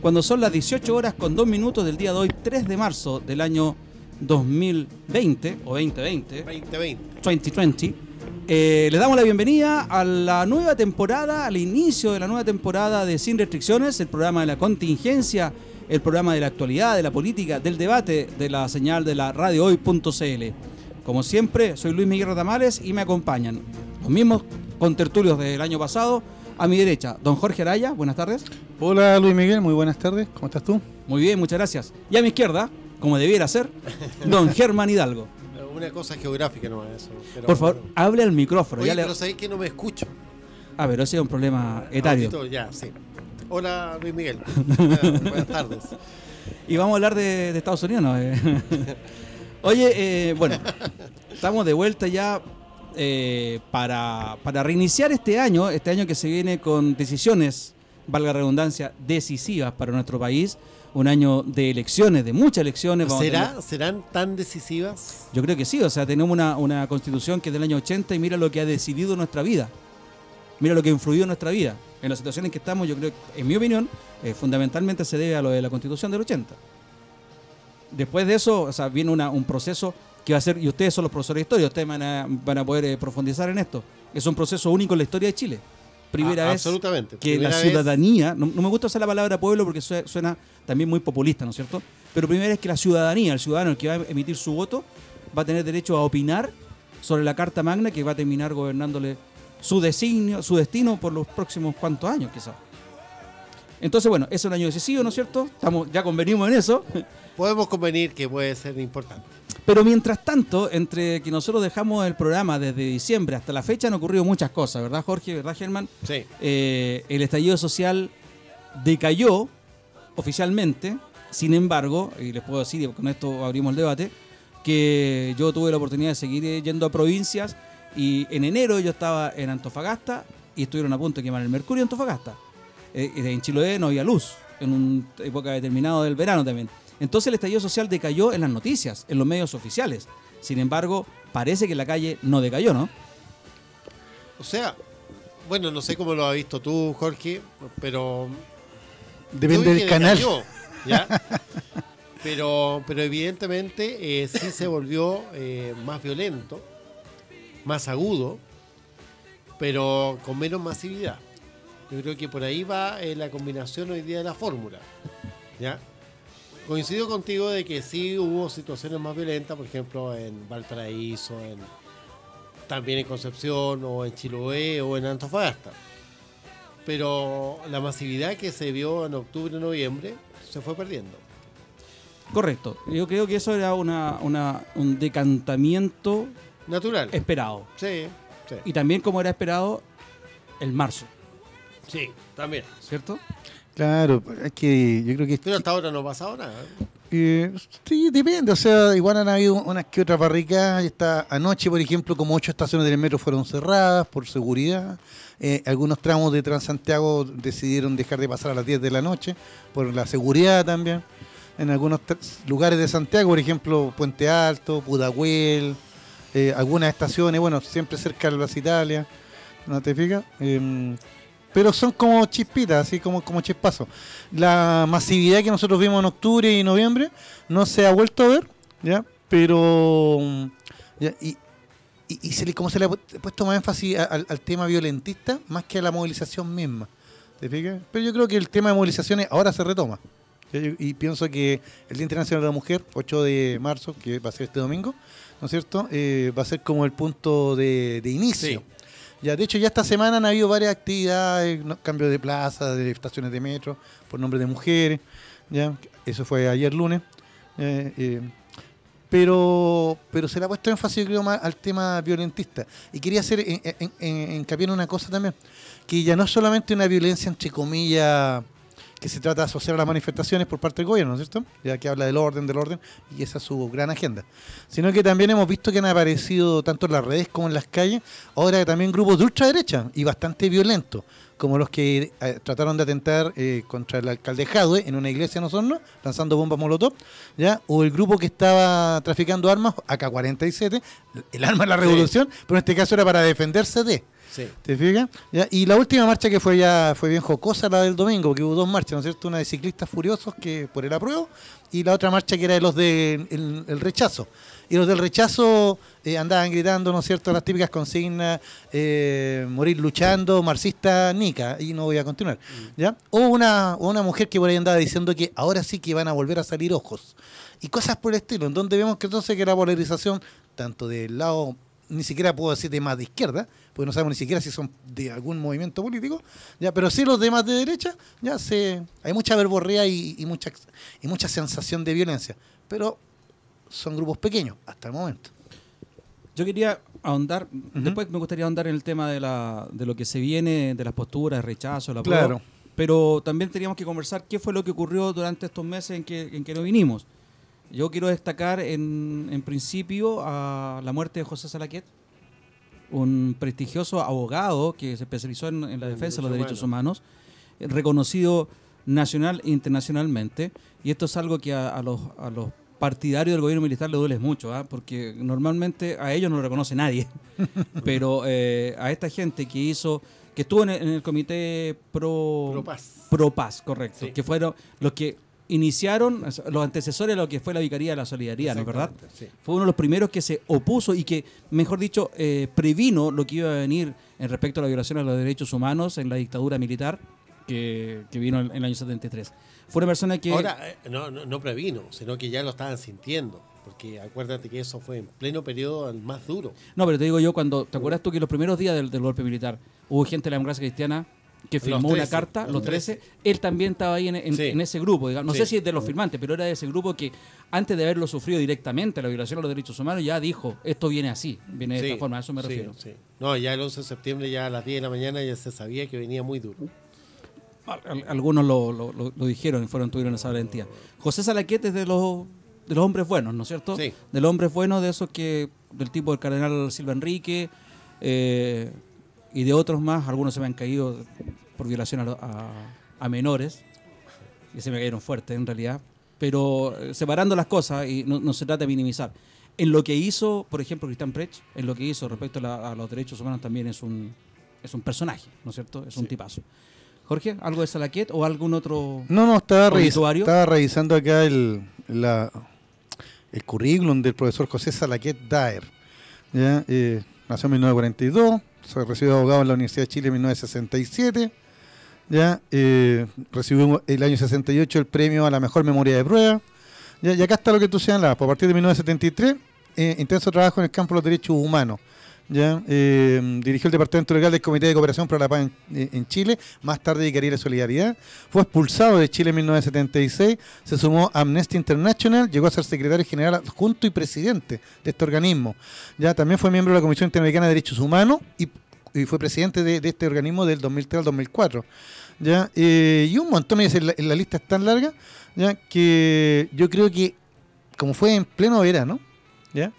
cuando son las 18 horas con 2 minutos del día de hoy, 3 de marzo del año 2020 o 2020. 2020. 2020. Eh, le damos la bienvenida a la nueva temporada, al inicio de la nueva temporada de Sin Restricciones, el programa de la contingencia, el programa de la actualidad, de la política, del debate de la señal de la radio hoy.cl. Como siempre, soy Luis Miguel Ratamales y me acompañan los mismos contertulios del año pasado. A mi derecha, don Jorge Araya, buenas tardes. Hola Luis Miguel, muy buenas tardes, ¿cómo estás tú? Muy bien, muchas gracias. Y a mi izquierda, como debiera ser, don Germán Hidalgo. Una cosa geográfica no es eso. pero- Por favor, hable al micrófono. Oye, ya le- pero sabéis que no me escucho. Ah, pero ese es un problema etario. Audito, Ya, sí. Hola Luis Miguel. Buenas, buenas tardes. Y vamos a hablar de, de Estados Unidos, ¿no? Oye, eh, bueno, estamos de vuelta ya eh, para, para reiniciar este año, este año que se viene con decisiones, valga redundancia, decisivas para nuestro país. Un año de elecciones, de muchas elecciones. ¿Será, tener- ¿Serán tan decisivas? Yo creo que sí, o sea, tenemos una, una constitución que es del año 80 y mira lo que ha decidido nuestra vida. Mira lo que ha influido en nuestra vida. En la situación en que estamos, yo creo en mi opinión, eh, fundamentalmente se debe a lo de la constitución del 80. Después de eso, o sea, viene una- un proceso que va a ser, y ustedes son los profesores de historia, ustedes van a, van a poder eh, profundizar en esto. Es un proceso único en la historia de Chile. Primera Ah, vez Absolutamente. que Primera la vez- ciudadanía, no, no me gusta usar la palabra pueblo porque sue- suena también muy populista, ¿no es cierto? Pero primera vez que la ciudadanía, el ciudadano, el que va a emitir su voto, va a tener derecho a opinar sobre la Carta Magna que va a terminar gobernándole su designio, su destino por los próximos cuantos años, quizás. Entonces, bueno, es un año decisivo, ¿no es cierto? Estamos, ya convenimos en eso. Podemos convenir que puede ser importante. Pero mientras tanto, entre que nosotros dejamos el programa desde diciembre hasta la fecha han ocurrido muchas cosas, ¿verdad, Jorge? ¿Verdad, Germán? Sí. eh, el estallido social decayó oficialmente. Sin embargo, y les puedo decir, y con esto abrimos el debate, que yo tuve la oportunidad de seguir yendo a provincias y en enero yo estaba en Antofagasta y estuvieron a punto de quemar el mercurio en Antofagasta. Eh, y en Chiloé no había luz, en una época determinada del verano también. Entonces el estallido social decayó en las noticias, en los medios oficiales. Sin embargo, parece que en la calle no decayó, ¿no? O sea, bueno, no sé cómo lo has visto tú, Jorge, pero Depende del canal. decayó, ¿ya? Pero, pero evidentemente eh, sí se volvió eh, más violento, más agudo, pero con menos masividad. Yo creo que por ahí va eh, la combinación hoy día de la fórmula. ¿ya? Coincido contigo de que sí hubo situaciones más violentas, por ejemplo en Valparaíso, en, también en Concepción, o en Chiloé, o en Antofagasta pero la masividad que se vio en octubre y noviembre se fue perdiendo. Correcto. Yo creo que eso era una, una- un decantamiento Natural. esperado. Sí, sí. Y también como era esperado el marzo, Sí, también. ¿cierto? Claro, es que yo creo que... Pero hasta ahora no ha pasado nada. eh, sí, depende, o sea, igual han habido unas que otras barricadas, está anoche, por ejemplo, como ocho estaciones del metro fueron cerradas por seguridad, Eh, algunos tramos de Transantiago decidieron dejar de pasar a las 10 de la noche por la seguridad también. En algunos lugares de Santiago, por ejemplo, Puente Alto, Pudahuel, eh, algunas estaciones, bueno, siempre cerca de Plaza Italia, ¿no te fijas? Pero son como chispitas, así como, como chispazos. La masividad que nosotros vimos en octubre y noviembre no se ha vuelto a ver, ¿ya? Pero, mm, y, y, se le, como se le ha pu- puesto más énfasis al, tema violentista más que a la movilización misma, ¿te fijas? Pero yo creo que el tema de movilizaciones ahora se retoma. Y pienso que el Día Internacional de la Mujer, 8 de marzo, que va a ser este domingo, ¿no es cierto? Eh, va a ser como el punto de, inicio. Ya, de hecho, ya esta semana han habido varias actividades, ¿no? cambio de plaza, de estaciones de metro, por nombre de mujeres. ¿ya? Eso fue ayer lunes. eh, pero, pero se le ha puesto énfasis, creo, más al tema violentista. Y quería hacer en- en- en- hincapié en una cosa también, que ya no es solamente una violencia, entre comillas, que se trata de asociar a las manifestaciones por parte del gobierno, ¿no es ¿cierto? Ya que habla del orden, del orden, y esa es su gran agenda. Sino que también hemos visto que han aparecido tanto en las redes como en las calles, ahora también grupos de ultraderecha y bastante violentos, como los que eh, trataron de atentar eh, contra el alcalde Jadwe en una iglesia en Osorno, lanzando bombas molotov, ¿ya? O el grupo que estaba traficando armas, AK-47, el arma de la revolución, pero en este caso era para defenderse de. ¿Te fijas? Y la última marcha que fue ya fue bien jocosa, la del domingo, que hubo dos marchas, ¿no es cierto? Una de ciclistas furiosos que por el apruebo y la otra marcha que era de los del el, el rechazo. Y los del rechazo eh, andaban gritando, ¿no es cierto?, las típicas consignas, eh, morir luchando, marxista, nica, y no voy a continuar. ¿ya? O una, una mujer que por ahí andaba diciendo que ahora sí que van a volver a salir ojos. Y cosas por el estilo, en donde vemos que entonces que la polarización, tanto del lado, ni siquiera puedo decir de más de izquierda, porque no sabemos ni siquiera si son de algún movimiento político, ya, pero sí los demás de derecha, ya se, hay mucha verborrea y, y mucha, y mucha sensación de violencia. Pero son grupos pequeños hasta el momento. Yo quería ahondar, después me gustaría ahondar en el tema de, la, de lo que se viene, de las posturas, el rechazo, la prueba. Claro. Pero también teníamos que conversar qué fue lo que ocurrió durante estos meses en que, en que no vinimos. Yo quiero destacar en, en principio a la muerte de José Salaquet, un prestigioso abogado que se especializó en, en la defensa de los derechos humanos, eh, reconocido nacional e internacionalmente. Y esto es algo que a, a los, a los partidarios del gobierno militar le duele mucho, ¿ah? porque normalmente a ellos no lo reconoce nadie. Pero eh, a esta gente que hizo, que estuvo en el, en el comité pro, Pro Paz. Pro Paz, correcto, Sí. que fueron los que iniciaron, los antecesores de lo que fue la Vicaría de la Solidaridad, ¿no es verdad? Sí. Fue uno de los primeros que se opuso y que, mejor dicho, eh, previno lo que iba a venir en respecto a la violación a los derechos humanos en la dictadura militar que, que vino en el año 73. Fue una persona que... Ahora, eh, no, no, no previno, sino que ya lo estaban sintiendo. Porque acuérdate que eso fue en pleno periodo más duro. No, pero te digo yo, cuando ¿te acuerdas tú que los primeros días del, del golpe militar hubo gente de la democracia cristiana que firmó una 13, carta, los los 13, él también estaba ahí en, en- Sí. en ese grupo, digamos. no Sí. sé si es de los firmantes, pero era de ese grupo que antes de haberlo sufrido directamente, la violación a los derechos humanos, ya dijo, esto viene así, viene de Sí, esta forma, a eso me refiero. sí. No, ya el 11 de septiembre, ya a las 10 de la mañana, ya se sabía que venía muy duro. Al- al- algunos lo, lo- lo- lo dijeron y fueron tuvieron esa valentía. José Salaquete es de los de los hombres buenos, ¿no es cierto? Sí. De los hombres buenos, de esos que del tipo del cardenal Silva Enrique eh, y de otros más, algunos se me han caído por violación a, a- a menores y se me cayeron fuertes en realidad, pero eh, separando las cosas y no, no se trata de minimizar. En lo que hizo, por ejemplo, Cristian Prech, en lo que hizo respecto a, la- a los derechos humanos también es un es un personaje, ¿no es cierto? Es un tipazo. Jorge, ¿algo de Salaquet o algún otro? No, no, estaba, revis- estaba revisando acá el, la, el currículum del profesor José Salaquet Daer. ¿ya? Eh, nació en 1942, se recibió abogado en la Universidad de Chile en 1967. ¿ya? Eh, recibió el año 68 el premio a la mejor memoria de prueba. ¿ya? Y acá está lo que tú señalabas, por a partir de 1973, eh, intenso trabajo en el campo de los derechos humanos. ¿Ya? Eh, dirigió el departamento legal del Comité de Cooperación para la Paz en, Chile, más tarde dedicaría la solidaridad. Fue expulsado de Chile en 1976, se sumó a Amnesty International, llegó a ser secretario general adjunto y presidente de este organismo. Ya también fue miembro de la Comisión Interamericana de Derechos Humanos y, fue presidente de, este organismo del 2003 al 2004. ¿ya? Eh, y un montón, la, la lista es tan larga, ¿ya? que yo creo que, como fue en pleno verano, ¿ya?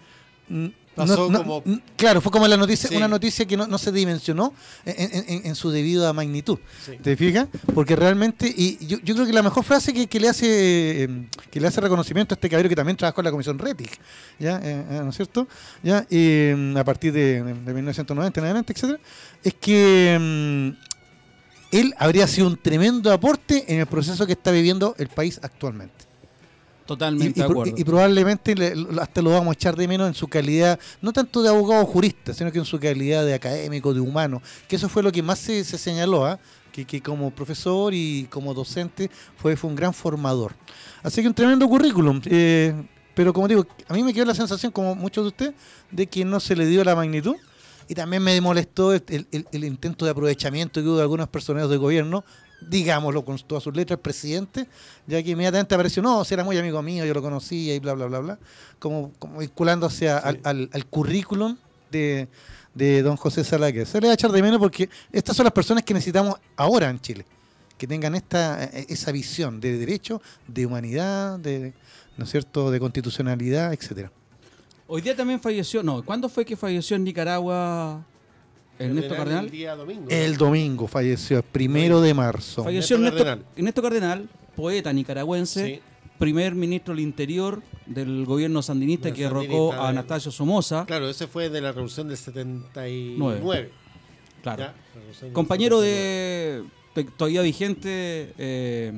Mm, como- mm, claro, fue como la noticia, Sí. una noticia que no, no se dimensionó en, en- en- su debida magnitud. Sí. ¿Te fijas? Porque realmente, y yo, yo creo que la mejor frase que, que le hace eh, que le hace reconocimiento a este caballero que también trabajó en la comisión RETIC, ¿ya? Eh, eh, ¿no es cierto? ¿Ya? Eh, a partir de, de 1990 en adelante, etcétera, es que mm, él habría sido un tremendo aporte en el proceso que está viviendo el país actualmente. Totalmente y de acuerdo. y- y probablemente le- hasta lo vamos a echar de menos en su calidad, no tanto de abogado o jurista, sino que en su calidad de académico, de humano, que eso fue lo que más se, se señaló, ¿ah? que, que como profesor y como docente fue, fue un gran formador. Así que un tremendo currículum. eh, pero como digo, a mí me quedó la sensación, como muchos de ustedes, de que no se le dio la magnitud. Y también me molestó el, el- el intento de aprovechamiento que hubo de algunos personajes del gobierno, digámoslo con todas sus letras, presidente, ya que inmediatamente apareció, no, si era muy amigo mío, yo lo conocía y bla, bla, bla, bla, como, como vinculándose a- al, al- al currículum de, de don José Salaque. Se le va a echar de menos porque estas son las personas que necesitamos ahora en Chile, que tengan esta eh, esa visión de derecho, de humanidad, de, ¿no es cierto?, de constitucionalidad, etcétera. Hoy día también falleció, no, ¿cuándo fue que falleció en Nicaragua Ernesto Cardenal? El día domingo. El domingo falleció, el primero de marzo. Falleció Ernesto Ernesto, Cardenal. Ernesto Cardenal, poeta nicaragüense, Sí. primer ministro del Interior del gobierno sandinista que derrocó a de- Anastasio Somoza. Claro, ese fue de la revolución del 79. Claro. Ya, la revolución del Compañero 79. de todavía vigente eh,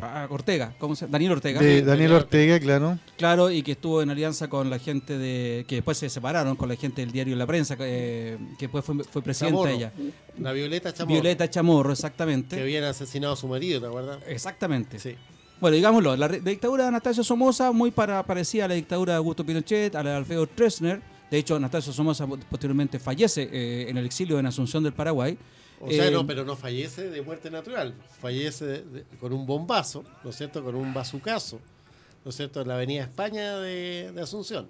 ah, Ortega, ¿cómo se Daniel Ortega. De Daniel Ortega, claro. Claro, y que estuvo en alianza con la gente de. que después se separaron con la gente del diario La Prensa, eh, que después fue, fue presidenta Chamorro. ella. La Violeta Chamorro. Violeta Chamorro, Que exactamente. habían asesinado a su marido, ¿te acuerdas? Exactamente. Sí. Bueno, digámoslo, la, dictadura de Anastasio Somoza muy para, parecida a la dictadura de Augusto Pinochet, a la de Alfredo Stroessner. De hecho, Anastasio Somoza posteriormente fallece eh, en el exilio en Asunción del Paraguay. O sea, Eh, no, pero no fallece de muerte natural. Fallece de- de- con un bombazo, ¿no es cierto? Con un bazucazo, ¿no es cierto? En la avenida España de, de Asunción.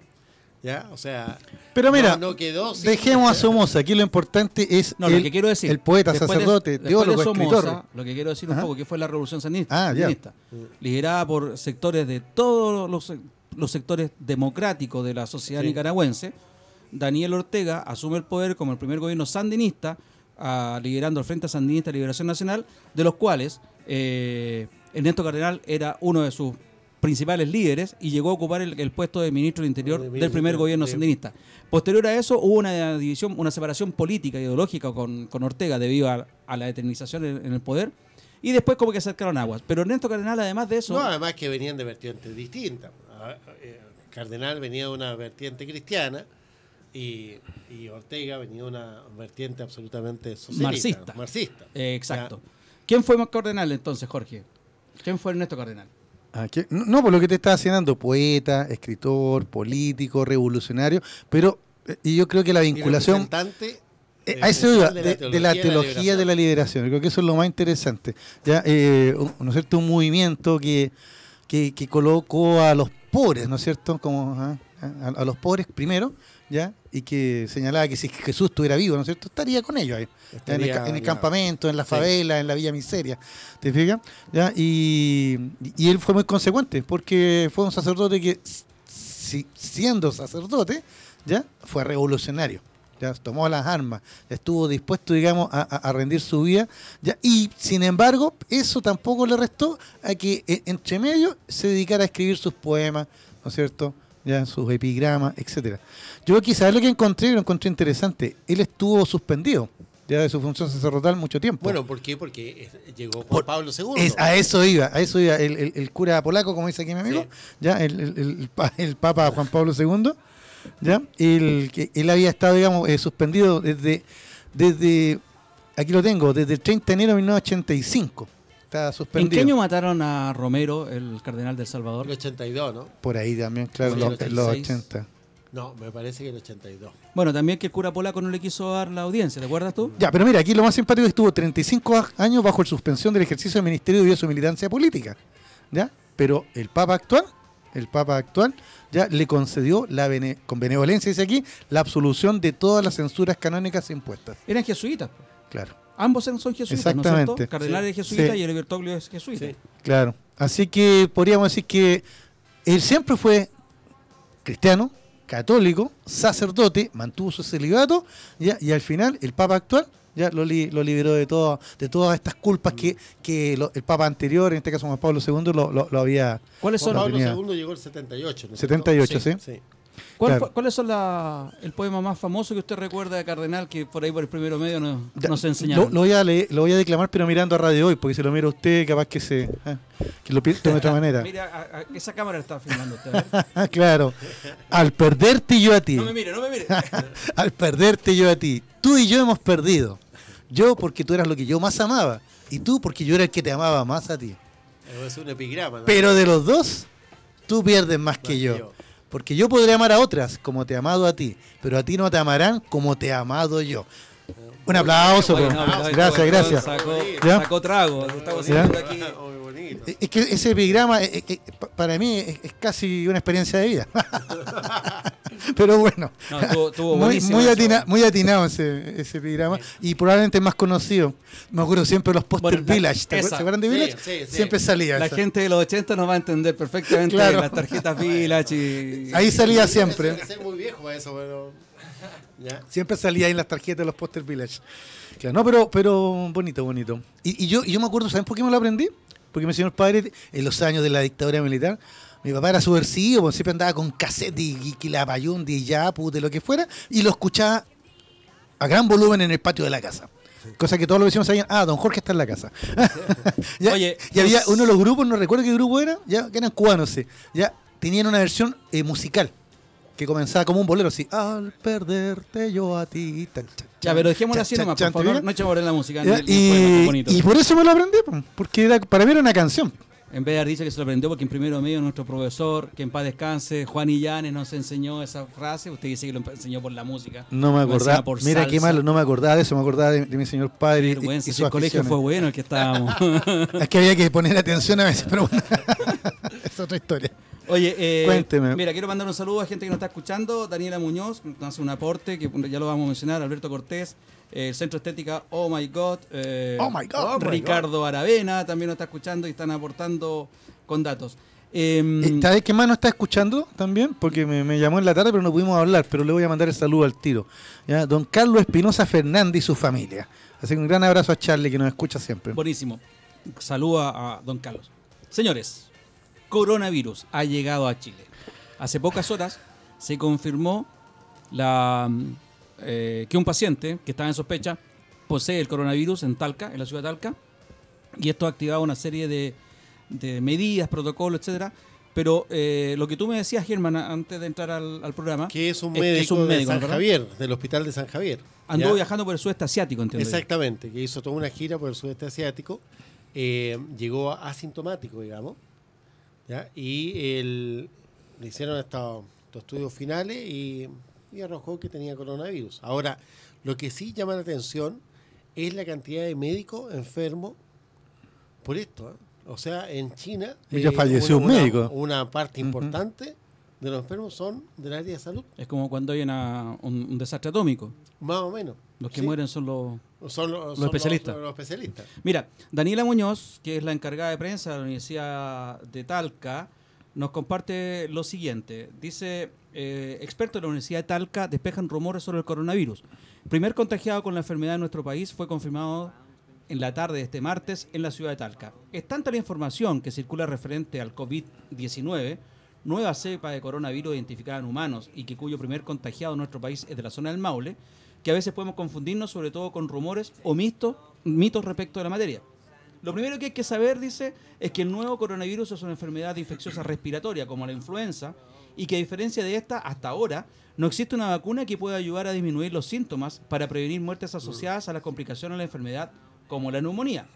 ¿Ya? O sea. Pero mira, no, no quedó. sin- Dejemos a Somoza. Aquí lo importante es No, el, lo que quiero decir. el poeta, de- sacerdote, después teólogo, de Somoza, escritor. Lo que quiero decir Ajá. un poco que fue la revolución sandinista, Ah, ya. sandinista, liderada por sectores de todos los, los sectores democráticos de la sociedad Sí. nicaragüense. Daniel Ortega asume el poder como el primer gobierno sandinista, ah, liderando el Frente Sandinista de Liberación Nacional, de los cuales eh, Ernesto Cardenal era uno de sus principales líderes y llegó a ocupar el, el puesto de ministro del Interior De del primer de- gobierno sandinista. Posterior a eso hubo una división, una separación política ideológica con, con Ortega debido a, a la eternización en, en el poder y después como que acercaron aguas. Pero Ernesto Cardenal, además de eso, No, además que venían de vertientes distintas. Ah, eh, Cardenal venía de una vertiente cristiana y, y Ortega venía de una vertiente absolutamente socialista. Marxista. Marxista. eh, exacto. ¿Quién fue más Cardenal entonces, Jorge? ¿Quién fue Ernesto Cardenal? Ah. No, no, por lo que te estaba haciendo, poeta, escritor, político, revolucionario, pero eh, y yo creo que la vinculación Eh, a eso iba, de de, de la teología de la liberación. Creo que eso es lo más interesante. ¿ya? Eh, un- ¿no es cierto? Un movimiento que, que, que colocó a los pobres, ¿no es cierto? Como ah, a, a los pobres primero, ¿ya? Y que señalaba que si Jesús estuviera vivo, ¿no es cierto? Estaría con ellos ahí. En, el, en campamento, en la Sí. favela, en la Villa Miseria. ¿Te fijas? ¿Ya? Y, y él fue muy consecuente, porque fue un sacerdote que, si- siendo sacerdote, ¿ya? Fue revolucionario. Ya tomó las armas, estuvo dispuesto, digamos, a, a- rendir su vida. ¿ya? Y sin embargo, eso tampoco le restó a que eh, entre medio se dedicara a escribir sus poemas, ¿no es cierto? Ya, sus epigramas, etcétera. Yo quizás lo que encontré, lo encontré interesante. Él estuvo suspendido ya de su función sacerdotal mucho tiempo. Bueno, ¿por qué? Porque llegó Juan Por- Pablo II. Es- a eso iba, a eso iba. El, el- el cura polaco, como dice aquí mi amigo, Sí. ya, el, el- el pa- el Papa Juan Pablo II, ya, el, que él había estado, digamos, eh, suspendido desde, desde, aquí lo tengo, desde el 30 de enero de 1985. Está ¿En qué año mataron a Romero, el cardenal del Salvador? El 82, ¿no? Por ahí también, claro, los, en los 86. 80. No, me parece que el 82. Bueno, también que el cura polaco no le quiso dar la audiencia, ¿te acuerdas tú? Ya, pero mira, aquí lo más simpático es que estuvo 35 a- años bajo la suspensión del ejercicio del ministerio debido a su militancia política. ¿Ya? Pero el Papa actual, el Papa actual, ya le concedió la bene- con benevolencia, dice aquí, la absolución de todas las censuras canónicas impuestas. Eran jesuitas. pues. Claro, Ambos son jesuitas, ¿no es Exactamente. cierto? Cardenal Sí. es jesuita Sí. y el Bertoglio es jesuita. Sí. claro. Así que podríamos decir que él siempre fue cristiano, católico, sacerdote, mantuvo su celibato, ya, y al final el Papa actual ya lo, li- lo liberó de, todo, de todas estas culpas que, que lo- el Papa anterior, en este caso Juan Pablo II, lo, lo- lo había... ¿Cuáles Juan son, Pablo tenía- II llegó el 78. ¿no es 78, cierto? ¿sí? Sí. Cuál claro. fue- ¿Cuáles son la- el poema más famoso que usted recuerda de Cardenal que por ahí por el primero medio nos, Ya, nos Lo, enseñaron? lo voy a leer- lo voy a declamar, pero mirando a Radio Hoy, porque si lo mira usted, capaz que se ah, que lo pi- tome de otra manera. Mira, a- a- esa cámara está filmando usted. ver. Ah, claro. Al perderte yo a ti. No me mire, no me mire. al perderte yo a ti. Tú y yo hemos perdido. Yo porque tú eras lo que yo más amaba. Y tú porque yo era el que te amaba más a ti. Es un epigrama. ¿no? Pero de los dos, tú pierdes más que que yo. yo. Porque yo podré amar a otras como te he amado a ti. Pero a ti no te amarán como te he amado yo. Un aplauso. Oye, po. no, pero- gracias, gracias. Sacó, trago. lo estamos aquí. Bonito. Eh, Es que ese epigrama, eh, eh, pa- para mí, es, es casi una experiencia de vida. Pero bueno, No, estuvo- estuvo muy, muy, atina- muy atinado ese, ese epigrama y probablemente más conocido. Me acuerdo siempre de los Poster Bueno, la- Village. ¿te acuerdas? esa. ¿Se acuerdan de Village? sí, sí. Siempre salía. La esa. gente de los 80 nos va a entender perfectamente Claro. las tarjetas Village y... Ahí salía siempre. muy viejo eso, pero. Ya. Siempre salía ahí en las tarjetas de los Poster Village. Claro, no, pero, pero bonito, bonito. Y, y yo, y yo me acuerdo, ¿saben por qué me lo aprendí? Porque enseñó el padre en los años de la dictadura militar. Mi papá era subversivo, pues, siempre andaba con cassette y, y, la payundi y ya, de lo que fuera, y lo escuchaba a gran volumen en el patio de la casa. Cosa que todos los vecinos sabían, ah, don Jorge está en la casa. Ya, Oye, y había uno de los grupos, no recuerdo qué grupo era, ya, que eran cubanos, sí. Ya tenían una versión eh, musical que comenzaba como un bolero así, al perderte yo a ti. tan, chan, Ya, pero dejémoslo así chan, nomás, chan, por ¿te favor. No echemos la música. Ya, el- y, y por eso me lo aprendí, po, porque era, para mí era una canción. En vez de haber dicho que se lo aprendió porque en primero medio nuestro profesor, que en paz descanse, Juan Illanes nos enseñó esa frase. Usted dice que lo enseñó por la música. No me acordaba. por Mira qué salsa. malo, no me acordaba de eso, me acordaba de, de mi señor padre y, Vergüenza, y si el colegio fue bueno el que estábamos. Es que había que poner atención a veces, pero bueno, es otra historia. Oye, eh, Cuénteme. Mira, quiero mandar un saludo a gente que nos está escuchando. Daniela Muñoz, que nos hace un aporte, que ya lo vamos a mencionar. Alberto Cortés, eh, el Centro Estética Oh My God. eh, Oh My God. Oh My Ricardo Aravena también nos está escuchando y están aportando con datos. Em, ¿Sabes qué más nos está escuchando también? Porque me, me llamó en la tarde, pero no pudimos hablar, pero le voy a mandar el saludo al tiro. ¿ya? Don Carlos Espinosa Fernández y su familia. Así que un gran abrazo a Charlie, que nos escucha siempre. Buenísimo. Saludo a, a don Carlos. Señores, coronavirus ha llegado a Chile. Hace pocas horas se confirmó la, mm, eh, que un paciente que estaba en sospecha posee el coronavirus en Talca, en la ciudad de Talca, y esto ha activado una serie de, de medidas, protocolos, etcétera. Pero eh, lo que tú me decías, Germán, antes de entrar al, al programa, Que es un Es que médico, es un médico, de San ¿verdad? Javier, del hospital de San Javier. anduvo ¿ya? viajando por el sudeste asiático, entiendo. yo. Exactamente, que hizo toda una gira por el sudeste asiático. eh, llegó asintomático, digamos. ¿Ya? Y el- le hicieron estos, estos estudios finales y, y arrojó que tenía coronavirus. Ahora, lo que sí llama la atención es la cantidad de médicos enfermos por esto. ¿eh? O sea, en China. Ya falleció un médico. Una parte importante de los enfermos son del área de salud, Es como cuando hay una- un, un desastre atómico. más o menos. Los que Sí. mueren son los... Son los, Los son especialistas. los especialistas. Mira, Daniela Muñoz, que es la encargada de prensa de la Universidad de Talca, nos comparte lo siguiente. Dice, eh, expertos de la Universidad de Talca despejan rumores sobre el coronavirus. Primer contagiado con la enfermedad en nuestro país fue confirmado en la tarde de este martes en la ciudad de Talca. Es tanta la información que circula referente al COVID-19, nueva cepa de coronavirus identificada en humanos y que cuyo primer contagiado en nuestro país es de la zona del Maule, que a veces podemos confundirnos sobre todo con rumores o mitos, mitos respecto de la materia. Lo primero que hay que saber, dice, es que el nuevo coronavirus es una enfermedad infecciosa respiratoria como la influenza y que a diferencia de esta, hasta ahora, no existe una vacuna que pueda ayudar a disminuir los síntomas para prevenir muertes asociadas a las complicaciones de la enfermedad como la neumonía.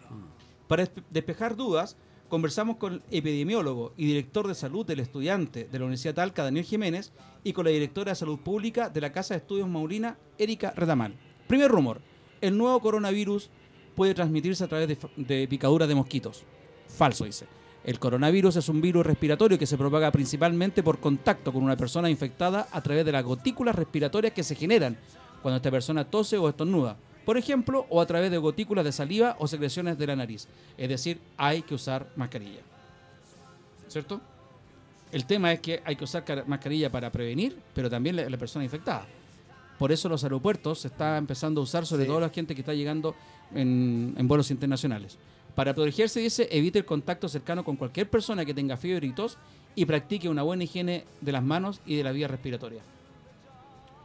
Para despe- despejar dudas, conversamos con el epidemiólogo y director de salud del estudiante de la Universidad Talca, Daniel Jiménez, y con la directora de salud pública de la Casa de Estudios Maurina, Erika Retamal. Primer rumor, el nuevo coronavirus puede transmitirse a través de, de picaduras de mosquitos. Falso, dice. El coronavirus es un virus respiratorio que se propaga principalmente por contacto con una persona infectada a través de las gotículas respiratorias que se generan cuando esta persona tose o estornuda. Por ejemplo, o a través de gotículas de saliva o secreciones de la nariz. Es decir, hay que usar mascarilla. ¿Cierto? El tema es que hay que usar car- mascarilla para prevenir, pero también la, la persona infectada. Por eso los aeropuertos se está empezando a usar, sobre Sí. todo la gente que está llegando en, en vuelos internacionales. Para protegerse, dice, evite el contacto cercano con cualquier persona que tenga fiebre y tos y practique una buena higiene de las manos y de la vía respiratoria.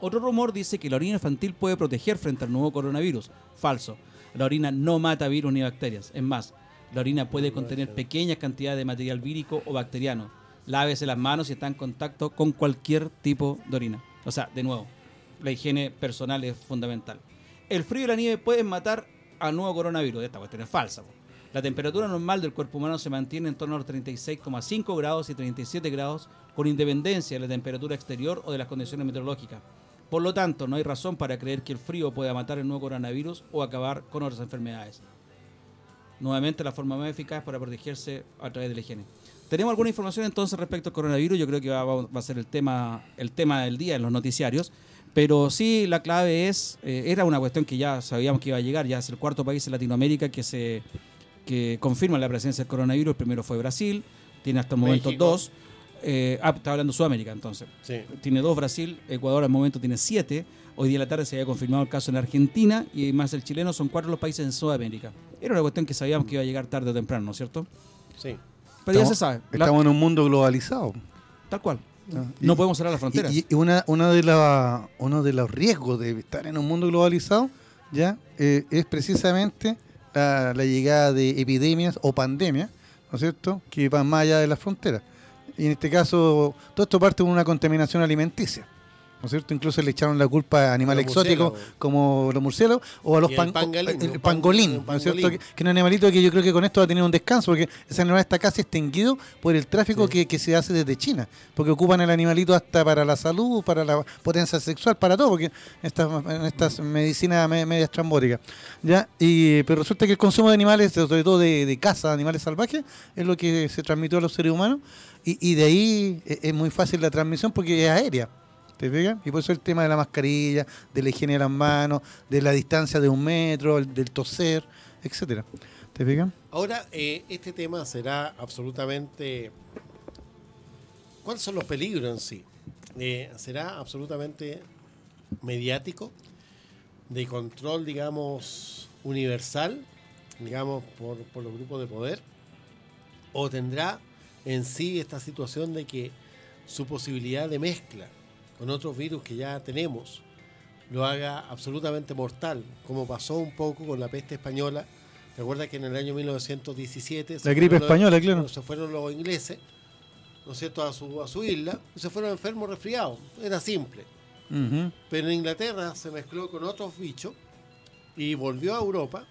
Otro rumor dice que la orina infantil puede proteger frente al nuevo coronavirus. Falso. La orina no mata virus ni bacterias. Es más, la orina puede contener pequeñas cantidades de material vírico o bacteriano. Lávese las manos si está en contacto con cualquier tipo de orina. O sea, de nuevo, la higiene personal es fundamental. El frío y la nieve pueden matar al nuevo coronavirus. Esta cuestión es falsa. po. La temperatura normal del cuerpo humano se mantiene en torno a los 36,5 grados y 37 grados con independencia de la temperatura exterior o de las condiciones meteorológicas. Por lo tanto, no hay razón para creer que el frío pueda matar el nuevo coronavirus o acabar con otras enfermedades. Nuevamente, la forma más eficaz para protegerse a través de la higiene. Tenemos alguna información entonces respecto al coronavirus. Yo creo que va, a ser el tema, el tema del día en los noticiarios. Pero sí, la clave es, eh, era una cuestión que ya sabíamos que iba a llegar. Ya es el cuarto país en Latinoamérica que se que confirma la presencia del coronavirus. El primero fue Brasil, tiene hasta el momento México. dos. Eh, ah, está hablando de Sudamérica entonces. Sí. Tiene dos Brasil, Ecuador al momento tiene siete. Hoy día en la tarde se había confirmado el caso en Argentina y más el chileno son cuatro los países en Sudamérica. Era una cuestión que sabíamos que iba a llegar tarde o temprano, ¿no es cierto? Sí. Pero ya se sabe. La- Estamos en un mundo globalizado. tal cual. No podemos cerrar las fronteras. Y, y una, una de la, uno de los riesgos de estar en un mundo globalizado ya eh, es precisamente la, la llegada de epidemias o pandemias, ¿no es cierto?, que van más allá de las fronteras. Y en este caso, todo esto parte de una contaminación alimenticia. ¿No es cierto? Incluso le echaron la culpa a animales exóticos como los murciélagos o a los el pan- pangolín, el ¿no es cierto? Que, que es un animalito que yo creo que con esto va a tener un descanso porque ese animal está casi extinguido por el tráfico Sí. que, que se hace desde China. Porque ocupan el animalito hasta para la salud, para la potencia sexual, para todo, porque en estas, en estas medicinas me- medias trambóticas. ¿ya? Y, pero resulta que el consumo de animales, sobre todo de, de caza, de animales salvajes, es lo que se transmitió a los seres humanos. Y, de ahí es, es muy fácil la transmisión porque es aérea. ¿Te fijas? Y por eso el tema de la mascarilla, de la higiene de las manos, de la distancia de un metro, el- del toser, etcétera. ¿Te fijas? Ahora, eh, este tema será absolutamente... ¿Cuáles son los peligros en sí? Eh, será absolutamente mediático, de control, digamos, universal, digamos, por, por los grupos de poder, o tendrá en sí esta situación de que su posibilidad de mezcla con otros virus que ya tenemos lo haga absolutamente mortal, como pasó un poco con la peste española. Recuerda que en el año 1917 se La gripe fueron los- española, claro. se fueron los ingleses, ¿no es cierto?, a su, a su isla y se fueron enfermos resfriados. Era simple. Ujú. Pero en Inglaterra se mezcló con otros bichos y volvió a Europa.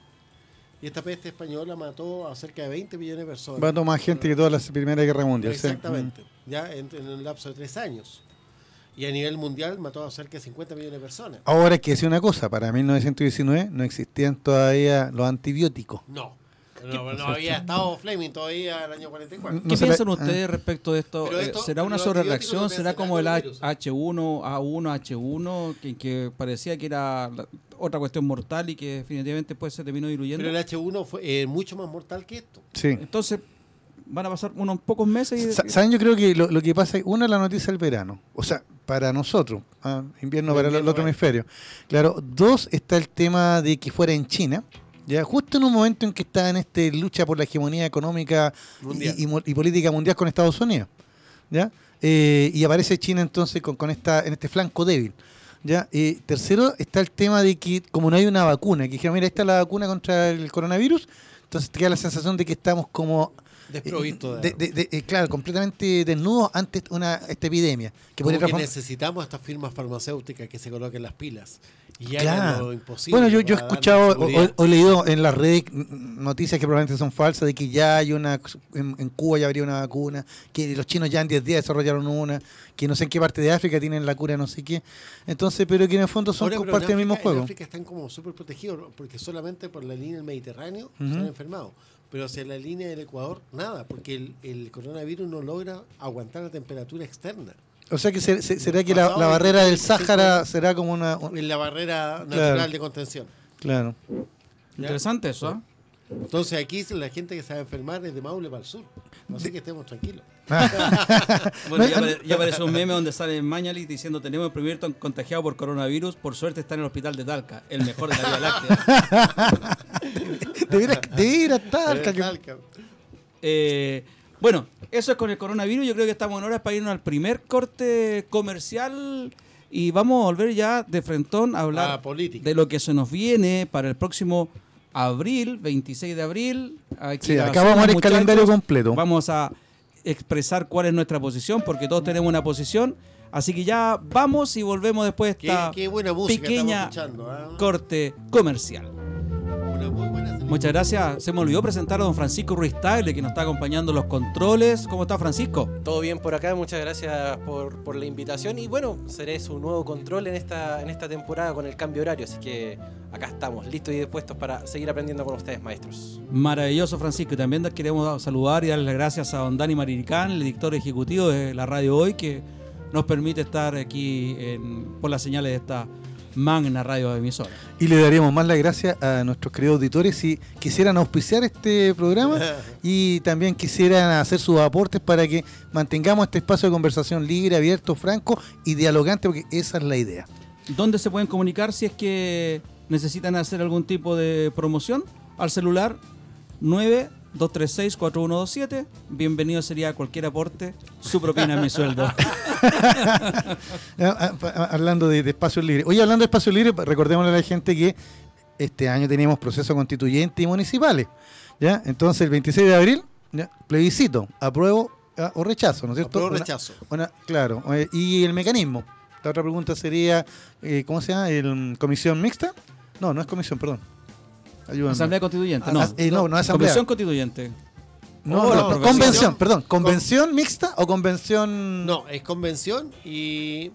Y esta peste española mató a cerca de 20 millones de personas. A tomar gente que toda la Primera Guerra Mundial. sí. Exactamente. Ya en, en un lapso de tres años. Y a nivel mundial mató a cerca de 50 millones de personas. Ahora hay que decir una cosa, para 1919 no existían todavía los antibióticos. No. No, no había estado Fleming todavía el año 44. No ¿Qué piensan ah. ustedes respecto de esto? Eh, esto- ¿Será una sobrereacción? ¿Será como el hacen H- nada H1, A1, H1, que, que parecía que era la- otra cuestión mortal y que definitivamente después se terminó diluyendo? Pero el H1 fue eh, mucho más mortal que esto. Sí. Entonces, van a pasar unos pocos meses y... Sa- ¿Saben? Yo creo que lo, lo que pasa es, una, la noticia del verano. O sea, para nosotros. ah, invierno para el, otro hemisferio. Claro. Dos, está el tema de que fuera en China. Ya, justo en un momento en que está en este lucha por la hegemonía económica y política mundial con Estados Unidos. ¿ya? Eh, y aparece China entonces con, con esta, en este flanco débil. ¿ya? Eh, tercero, está el tema de que como no hay una vacuna, que dijeron, mira, esta es la vacuna contra el coronavirus, entonces te queda la sensación de que estamos como Desprovisto de, de- de- eh, claro, completamente desnudos ante una, esta epidemia. Que podría que necesitamos estas firmas farmacéuticas que se coloquen las pilas y Claro. lo imposible. Bueno, yo, yo he escuchado o, o leído en las redes noticias que probablemente son falsas de que ya hay una, en, en Cuba ya habría una vacuna, que los chinos ya en 10 días desarrollaron una, que no sé en qué parte de África tienen la cura, no sé qué. Entonces, pero que en el fondo son Ahora, parte del mismo África- En juego. África están como súper protegidos porque solamente por la línea del Mediterráneo se Ujú. han enfermado. Pero hacia la línea del Ecuador, nada, porque el, el coronavirus no logra aguantar la temperatura externa. O sea que se- se- será que la, barrera del 25 Sáhara será como una... La barrera Claro. natural de contención. Claro. Interesante eso, ¿ah? Entonces aquí la gente que se va a enfermar es de Maule para el sur. Así que estemos tranquilos. Bueno, ya, apare- ya apareció un meme donde sale Mañalich diciendo tenemos el primer ton- contagiado por coronavirus, por suerte está en el hospital de Talca, el mejor de la Vía Láctea. Debería estar. que- Talca. Eh, bueno, eso es con el coronavirus. Yo creo que estamos en horas para irnos al primer corte comercial y vamos a volver ya de frentón a hablar política. de lo que se nos viene para el próximo abril, 26 de abril. Sí, ir a acá vamos a ver el calendario completo. Vamos a expresar cuál es nuestra posición, porque todos tenemos una posición. Así que ya vamos y volvemos después de esta qué buena música pequeña. ¿ah? corte comercial. Una. Muchas gracias. Se me olvidó presentar a don Francisco Ruiz Tagle, que nos está acompañando en los controles. ¿Cómo está Francisco? Todo bien por acá, muchas gracias por, por la invitación y bueno, seré su nuevo control en esta, en esta temporada con el cambio horario, así que acá estamos, listos y dispuestos para seguir aprendiendo con ustedes, maestros. Maravilloso, Francisco. Y también queremos saludar y darle las gracias a don Dani Mariricán, el director ejecutivo de la radio hoy, que nos permite estar aquí en- por las señales de esta magna radio emisora. Y le daríamos más las gracias a nuestros queridos auditores si quisieran auspiciar este programa y también quisieran hacer sus aportes para que mantengamos este espacio de conversación libre, abierto, franco y dialogante, porque esa es la idea. ¿Dónde se pueden comunicar si es que necesitan hacer algún tipo de promoción? Al celular 236-4127. Bienvenido sería cualquier aporte. Su propina es mi sueldo. Ah, ah, ah, hablando de, de espacios libres. Oye, hablando de espacios libres, recordémosle a la gente que este año teníamos procesos constituyentes y municipales. ¿ya? Entonces, el 26 de abril, ¿ya? plebiscito, apruebo ah, o rechazo, ¿no es cierto? Apruebo o rechazo. una- claro. eh, y el mecanismo. La otra pregunta sería, eh, ¿cómo se llama? ¿El, mm, ¿Comisión mixta? No, no es comisión, perdón. Ayúdame. Asamblea Constituyente. Ah, No, ah, eh, no, no es asamblea. Convención Constituyente. No, Oh, no, no, convención, perdón. ¿Convención mixta o convención...? No, es convención y.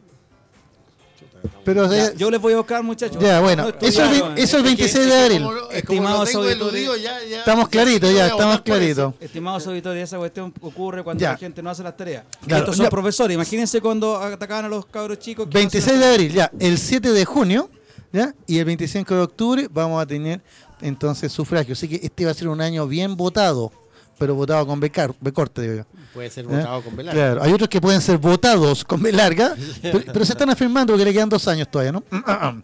Pero Ya, yo les voy a buscar, muchachos. Ya, bueno, No eso es eso es eh. 26 de abril. es como Estimados auditores, eludido, ya- ya- Estamos claritos, ya, estamos claritos. Estimados auditores, esa cuestión ocurre cuando Ya. la gente no hace las tareas. Claro, Estos son ya. profesores. Imagínense cuando atacaban a los cabros chicos. que no 26 hacían de abril, ya. El 7 de junio, ¿ya? Y el 25 de octubre vamos a tener entonces sufragio. Así que este va a ser un año bien votado, pero votado con B, B corta, digo yo. Puede ser ¿Eh? votado con velar. Claro, hay otros que pueden ser votados con B larga, pero, pero se están afirmando porque le quedan dos años todavía, ¿no?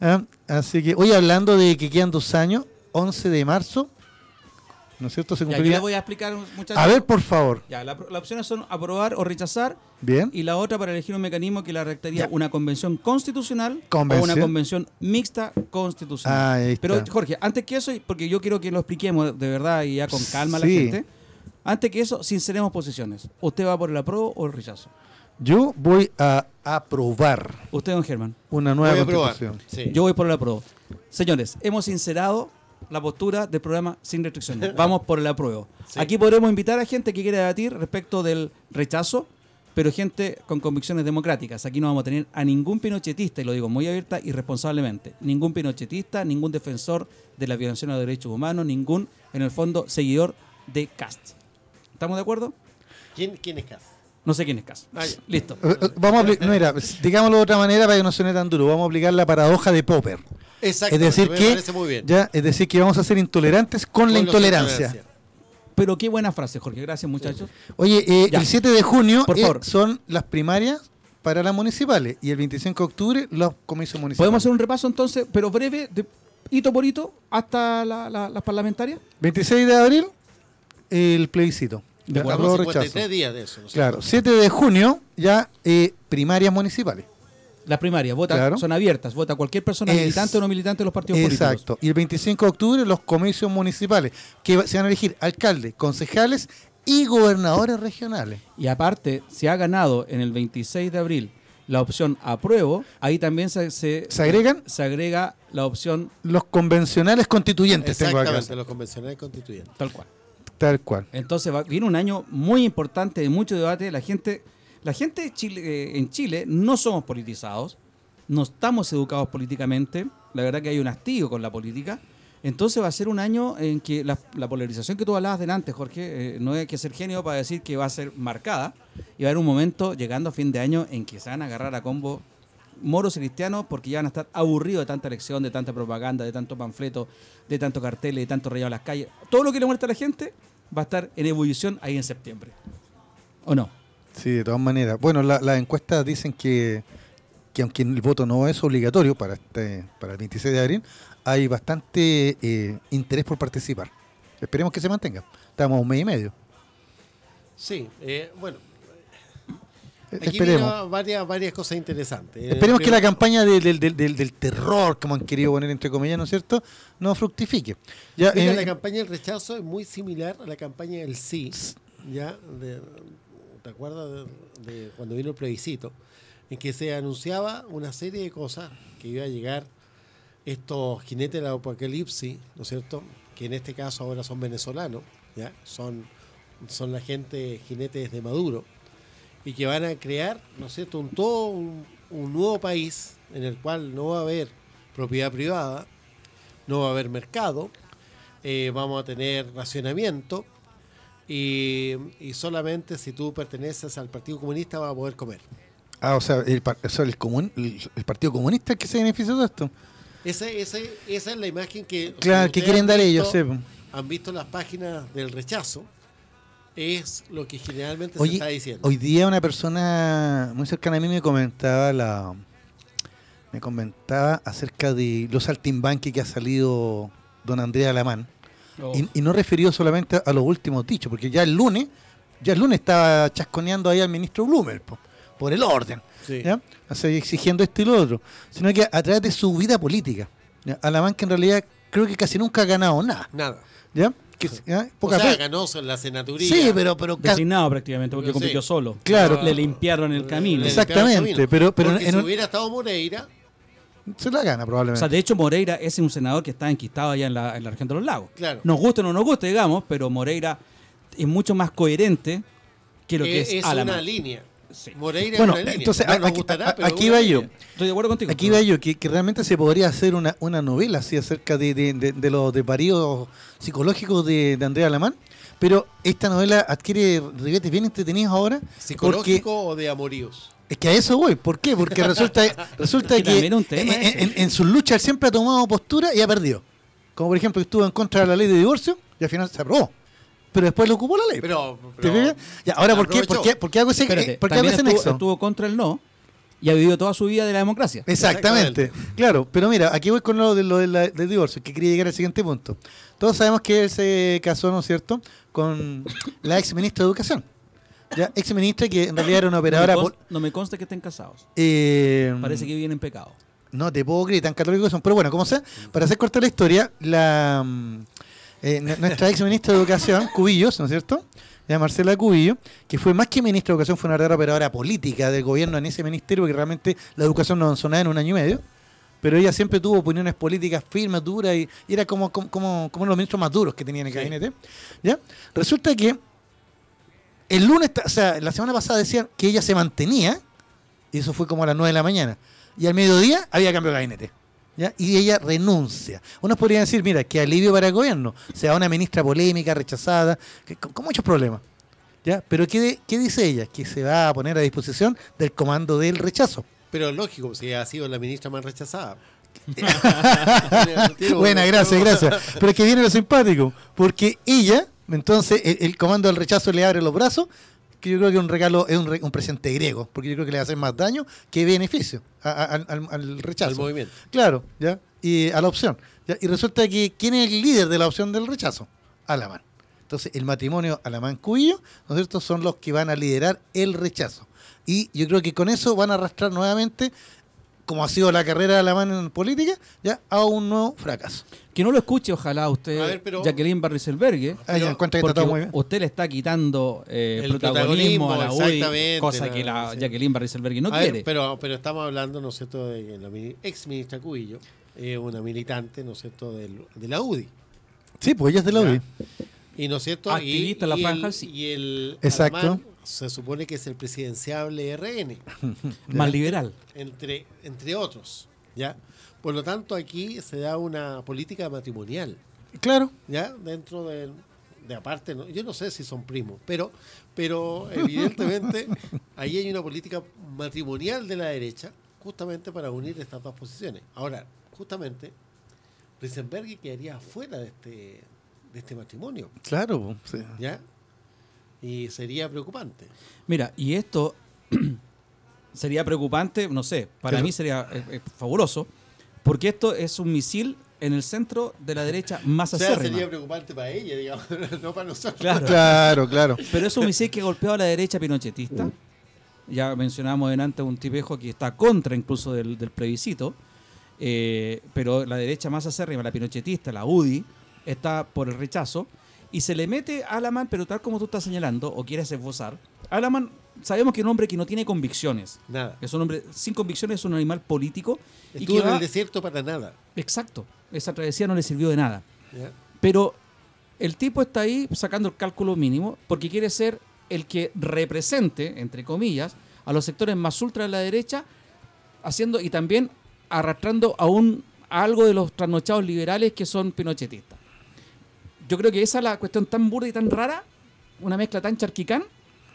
Ah, Así que, hoy hablando de que quedan dos años, 11 de marzo, ¿no es cierto? Se Ya, yo cumpliría. les voy a explicar, muchachos. A ver, por favor. Ya, la- las opciones son aprobar o rechazar. Bien. Y la otra para elegir un mecanismo que la rectaría Ya. una convención constitucional Convención. o una convención mixta constitucional. Ah, ahí está. Pero Jorge, antes que eso, porque yo quiero que lo expliquemos de verdad y ya con calma a la Sí. gente, antes que eso, sinceremos posiciones. ¿Usted va por el apruebo o el rechazo? Yo voy a aprobar Usted, don Germán. una nueva Voy a probar. constitución. Sí. Yo voy por el apruebo. Señores, hemos sincerado la postura del programa sin restricciones. Vamos por el apruebo. Sí. Aquí podremos invitar a gente que quiere debatir respecto del rechazo, pero gente con convicciones democráticas. Aquí no vamos a tener a ningún pinochetista, y lo digo muy abierta y responsablemente, ningún pinochetista, ningún defensor de la violación a los derechos humanos, ningún, en el fondo, seguidor de Cast. ¿Estamos de acuerdo? ¿Quién, ¿Quién es Cas? No sé quién es Cast. Ah. Listo. Eh, eh, Vamos a era, digámoslo de otra manera para que no suene tan duro. Vamos a aplicar la paradoja de Popper. Es Exactamente, decir me que parece muy bien. ya, es decir que vamos a ser intolerantes con, la Con intolerancia. intolerancia. Pero qué buena frase, Jorge. Gracias, muchachos. Oye, eh, el 7 de junio Por eh, favor. son las primarias para las municipales y el 25 de octubre los comicios municipales. Podemos hacer un repaso entonces, pero breve, de hito por hito, hasta la- la- las parlamentarias. 26 de abril el plebiscito. De Ya, acuerdo. apruebo o Estamos rechazo. 53 días de eso. ¿no es Claro, cierto? 7 de junio ya eh, primarias municipales. Las primarias, vota, Claro. son abiertas, vota cualquier persona Es- militante o no militante de los partidos políticos. Exacto. Y el 25 de octubre los comicios municipales, que se van a elegir alcaldes, concejales y gobernadores regionales. Y aparte, si ha ganado en el 26 de abril la opción apruebo, ahí también se, se, ¿Se agregan? se agrega la opción Los convencionales constituyentes tengo acá. Exactamente, los convencionales constituyentes. tal cual. Tal cual. Entonces va- viene un año muy importante de mucho debate. La gente, la gente Chile, eh, en Chile no somos politizados, no estamos educados políticamente. La verdad que hay un hastío con la política. Entonces va a ser un año en que la, la polarización que tú hablabas delante, Jorge, eh, no hay que ser genio para decir que va a ser marcada. Y va a haber un momento llegando a fin de año en que se van a agarrar a combo moros y cristianos porque ya van a estar aburridos de tanta elección, de tanta propaganda, de tanto panfleto, de tanto cartel, de tanto rayado en las calles. Todo lo que le molesta a la gente va a estar en ebullición ahí en septiembre. ¿O no? Sí, de todas maneras. Bueno, la- las encuestas dicen que, que aunque el voto no es obligatorio para este para el 26 de abril, hay bastante eh, interés por participar. Esperemos que se mantenga. Estamos a un mes y medio. Sí, eh, bueno. Eh, Aquí Esperemos. varias, varias cosas interesantes. Eh, Esperemos que la campaña del, del- del- del- del terror, como han querido poner entre comillas, ¿no es cierto?, no fructifique. Ya, Mira, eh, la campaña del rechazo es muy similar a la campaña del sí, ¿ya? De- ¿Te acuerdas de, cuando vino el plebiscito? En que se anunciaba una serie de cosas que iba a llegar estos jinetes del apocalipsis, ¿no es cierto? Que en este caso ahora son venezolanos, ¿ya? Son, son la gente jinetes de Maduro y que van a crear, ¿no es cierto?, un, todo un, un nuevo país en el cual no va a haber propiedad privada, no va a haber mercado, eh, vamos a tener racionamiento y, y solamente si tú perteneces al Partido Comunista vas a poder comer. ah, o sea, el, o sea, el, comun- el- el Partido Comunista es que se beneficia de esto. Ese, ese, esa es la imagen que, Claro, que quieren dar ellos, sí. Han visto las páginas del rechazo, es lo que generalmente se está diciendo. hoy día una persona muy cercana a mí me comentaba la me comentaba acerca de los saltimbanqui que ha salido don Andrea Alamán Oh. Y, y no referido solamente a los últimos dichos, porque ya el lunes, ya el lunes estaba chasconeando ahí al ministro Blumer po, por el orden, Sí. ¿ya? O sea, exigiendo esto y lo otro, sino que a través de su vida política. ¿ya? Alamán que en realidad creo que casi nunca ha ganado nada, Nada. ¿ya? Que, ¿ya? O Pocas sea, veces- ganó la senaturía. Sí, pero, pero Designado prácticamente porque Sí. compitió solo. Claro. Le limpiaron el camino. Le Exactamente, limpiaron el camino. pero- pero Porque en si un- hubiera estado Moreira, se la gana O probablemente. sea, de hecho, Moreira es un senador que está enquistado allá en la, en la región de los lagos. Claro. Nos guste o no nos guste, digamos, pero Moreira es mucho más coherente que lo que eh, es, es Alamán. una línea. Sí. Moreira Bueno, es una línea. entonces, No nos aquí- gustará, a- pero aquí va yo. línea. Estoy de acuerdo contigo. Aquí va yo, que, que realmente se podría hacer una, una novela así acerca de, de, de, de los desvaríos psicológicos de, de Andrea Alamán, pero esta novela adquiere ribetes bien entretenidos ahora. Porque, ¿Psicológico o de amoríos? Es que a eso voy, ¿por qué? Porque resulta, resulta Que que, también es un tema en, ese. en- en sus luchas él siempre ha tomado postura y ha perdido. Como por ejemplo, estuvo en contra de la ley de divorcio y al final se aprobó. Pero después lo ocupó la ley. Pero, ahora, ¿por qué, por, qué, por qué hago ese, Espérate, por qué hago también ese estuvo, nexo? estuvo contra el no y ha vivido toda su vida de la democracia. Exactamente. Claro, pero mira, aquí voy con lo, de, lo de la- del divorcio, que quería llegar al siguiente punto. Todos sabemos que él se casó, ¿no es cierto?, con la ex ministra de Educación. Ya, ex ministra que en realidad era una No me, operadora. consta, no me consta que estén casados. eh, Parece que viven en pecado. No te puedo creer, tan católicos que son. Pero bueno, como sea, para hacer corta la historia, la mm, eh, nuestra ex ministra de Educación, Cubillos, ¿no es cierto? Ya Marcela Cubillo, que fue más que ministra de Educación, fue una verdadera operadora política del gobierno en ese ministerio, porque realmente la educación no avanzó nada en un año y medio. Pero ella siempre tuvo opiniones políticas firmes, duras, y, y era como, como, como, como los ministros más duros que tenía en el Sí. gabinete. ¿ya? Resulta que el lunes, o sea, la semana pasada decían que ella se mantenía, y eso fue como a las 9 de la mañana. Y al mediodía había cambio de gabinete. ¿ya? Y ella renuncia. Unos podrían decir, mira, qué alivio para el gobierno. Sea una ministra polémica, rechazada, que- con, con muchos problemas. ¿ya? Pero ¿qué, ¿qué dice ella? Que se va a poner a disposición del comando del rechazo. Pero lógico, si ha sido la ministra más rechazada. Buena, gracias, gracias. Pero es que viene lo simpático, porque ella, entonces, el, el comando del rechazo le abre los brazos, que yo creo que es un regalo, es un, re- un presente griego, porque yo creo que le va a hacer más daño que beneficio a- a- al, al- al rechazo. Al movimiento. Claro, ¿ya? Y a la opción. ¿ya? Y resulta que, ¿quién es el líder de la opción del rechazo? Alamán. Entonces, el matrimonio Alamán-Cubillo, ¿no es cierto?, son los que van a liderar el rechazo. Y yo creo que con eso van a arrastrar nuevamente, como ha sido la carrera de Alamán en política, ya a un nuevo fracaso. Que no lo escuche, ojalá usted, ver, pero- Jacqueline Barriselbergue, Ah, encuentra que porque está todo muy bien. usted le está quitando eh, El protagonismo, protagonismo, a la UDI, cosa que la- sí. Jacqueline Barriselbergue no A ver, quiere. pero, pero estamos hablando, ¿no es cierto?, de la ex ministra Cubillo, eh, una militante, ¿no es cierto?, de la UDI. Sí, pues ella es de la Ya. Y no es cierto, Activista y, la y franja, el, sí. y el Exacto. Se supone que es el presidenciable RN, Más liberal. entre, entre otros, ¿ya? Por lo tanto, aquí se da una política matrimonial, Claro. ¿ya? Dentro de, de aparte, ¿no? yo no sé si son primos, pero, pero evidentemente ahí hay una política matrimonial de la derecha justamente para unir estas dos posiciones. Ahora, justamente, Risenberg quedaría fuera de este, de este matrimonio, Claro. sí. ¿ya? Y sería preocupante. Mira, y esto sería preocupante, no sé, para Pero- mí sería eh, eh, fabuloso, porque esto es un misil en el centro de la derecha más O sea, acérrima. sería preocupante para ella, digamos, no para nosotros. Claro. Claro, claro. Pero es un misil que ha golpeado a la derecha pinochetista. Ya mencionábamos delante un tipejo que está contra incluso del, del plebiscito. eh, pero la derecha más acérrima, la pinochetista, la UDI, está por el rechazo. Y se le mete a Alaman, pero tal como tú estás señalando, o quieres esbozar, Alaman sabemos que es un hombre que no tiene convicciones. Nada. Es un hombre sin convicciones, es un animal político. y Estuvo que en va- el desierto para nada. Exacto. Esa travesía no le sirvió de nada. Pero el tipo está ahí sacando el cálculo mínimo porque quiere ser el que represente, entre comillas, a los sectores más ultra de la derecha, haciendo y también arrastrando a, un, a algo de los trasnochados liberales que son pinochetistas. Yo creo que esa es la cuestión tan burda y tan rara, una mezcla tan charquicán,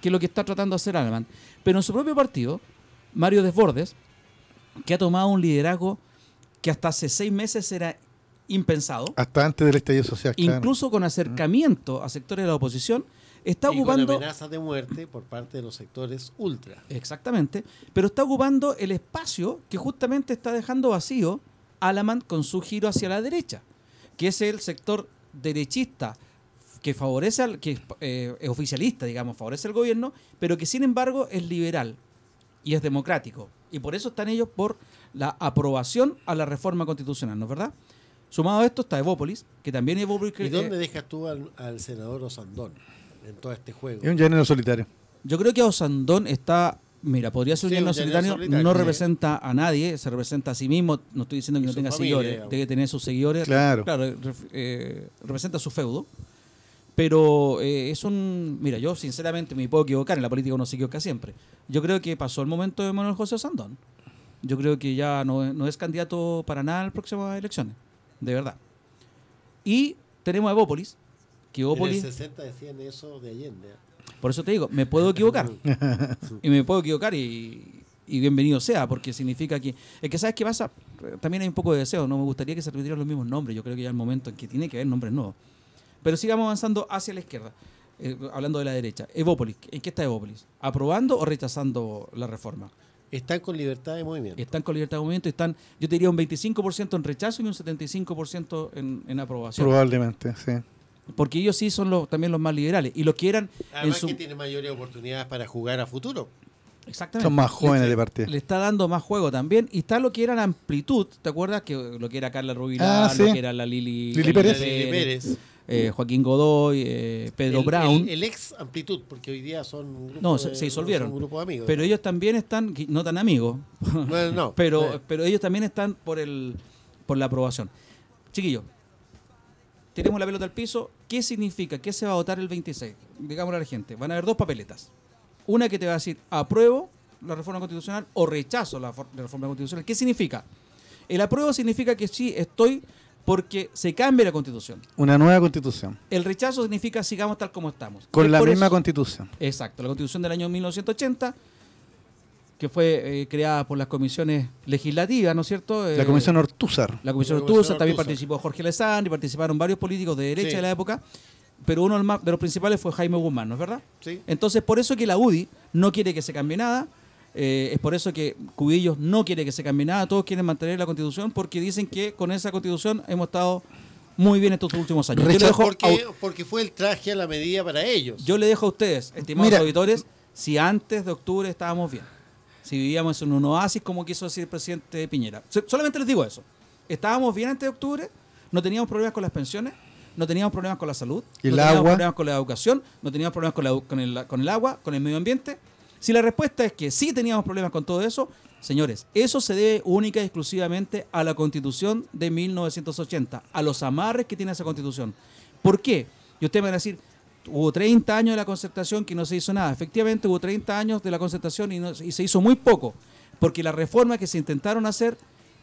que es lo que está tratando de hacer Alemán. Pero en su propio partido, Mario Desbordes, que ha tomado un liderazgo que hasta hace seis meses era impensado, Hasta antes del estallido social. claro. incluso con acercamiento a sectores de la oposición, está y con ocupando amenazas de muerte por parte de los sectores ultra. exactamente, pero está ocupando el espacio que justamente está dejando vacío Alaman con su giro hacia la derecha, que es el sector derechista que favorece al, que eh, es oficialista, digamos, favorece al gobierno, pero que sin embargo es liberal y es democrático. Y por eso están ellos por la aprobación a la reforma constitucional, ¿no es verdad? Sumado a esto está Evópolis, que también Evópolis... ¿Y eh, dónde dejas tú al, al senador Osandón en todo este juego? Es un género solitario. Yo creo que Osandón está. Mira, podría ser un Sí, solitario, solitario, no representa a nadie, se representa a sí mismo. No estoy diciendo que Y no su tenga familia, seguidores, digamos. debe tener sus seguidores. Claro. ref- eh, representa su feudo. Pero eh, es un. Mira, yo sinceramente me puedo equivocar, en la política uno se equivoca siempre. Yo creo que pasó el momento de Manuel José Osandón. Yo creo que ya no, es- no es candidato para nada a las próximas elecciones, de verdad. Y tenemos a Evópolis, que En el Evópolis. 60 decían eso de Allende. Por eso te digo, me puedo equivocar. y me puedo equivocar y, y bienvenido sea, porque significa que... Es que, ¿sabes qué pasa? También hay un poco de deseo, no me gustaría que se repitieran los mismos nombres. Yo creo que ya es el momento en que tiene que haber nombres nuevos. Pero sigamos avanzando hacia la izquierda, eh, hablando de la derecha. Evópolis, ¿en qué está Evópolis? ¿Aprobando o rechazando la reforma? Están con libertad de movimiento. Están con libertad de movimiento, están, yo te diría un 25% en rechazo y un 75% en, en aprobación. Probablemente, sí. Porque ellos sí son los, también los más liberales. Y los que eran en Además su... que tienen mayores oportunidades para jugar a futuro. Exactamente. Son más jóvenes Le- de partida. Le está dando más juego también. Y está lo que era la amplitud, ¿te acuerdas? Que lo que era Carla Rubilar, Ah, sí. lo que era la Lili, Pérez. Lili Pérez. eh, Joaquín Godoy, eh, Pedro el, Brown. El, el ex amplitud, porque hoy día son un grupo, No, se- de- se disolvieron. son un grupo de amigos. pero ellos también están, no tan amigos, Bueno, no. pero, Eh, pero ellos también están por el por la aprobación. Chiquillos, tenemos la pelota al piso. ¿Qué significa? ¿Qué se va a votar el 26? Digámosle a la gente. Van a haber dos papeletas. Una que te va a decir apruebo la reforma constitucional o rechazo la, for- la reforma constitucional. ¿Qué significa? El apruebo significa que sí estoy porque se cambie la constitución. Una nueva constitución. El rechazo significa sigamos tal como estamos. Con Es la misma eso- constitución. Exacto, la constitución del año 1980, que fue eh, creada por las comisiones legislativas, ¿no es cierto? La Eh, comisión Ortúzar. la comisión Ortúzar, también Ortúzar. participó Jorge Alessandri, participaron varios políticos de derecha Sí. de la época, pero uno de los principales fue Jaime Guzmán, ¿no es verdad? sí. Entonces, por eso que la UDI no quiere que se cambie nada, eh, es por eso que Cubillos no quiere que se cambie nada, todos quieren mantener la constitución porque dicen que con esa constitución hemos estado muy bien estos últimos años. Yo dejo porque fue el traje a la medida para ellos. yo le dejo a ustedes, estimados Mira. auditores, si antes de octubre estábamos bien, si vivíamos en un oasis como quiso decir el presidente Piñera. So- Solamente les digo eso. Estábamos bien antes de octubre, no teníamos problemas con las pensiones, no teníamos problemas con la salud, ¿Y no el teníamos agua? problemas con la educación, no teníamos problemas con, la con el, con el agua, con el medio ambiente. Si la respuesta es que sí teníamos problemas con todo eso, señores, eso se debe única y exclusivamente a la constitución de 1980, a los amarres que tiene esa constitución. ¿Por qué? Y usted me va a decir, hubo 30 años de la concertación que no se hizo nada. Efectivamente, hubo 30 años de la concertación y, no- y se hizo muy poco, porque las reformas que se intentaron hacer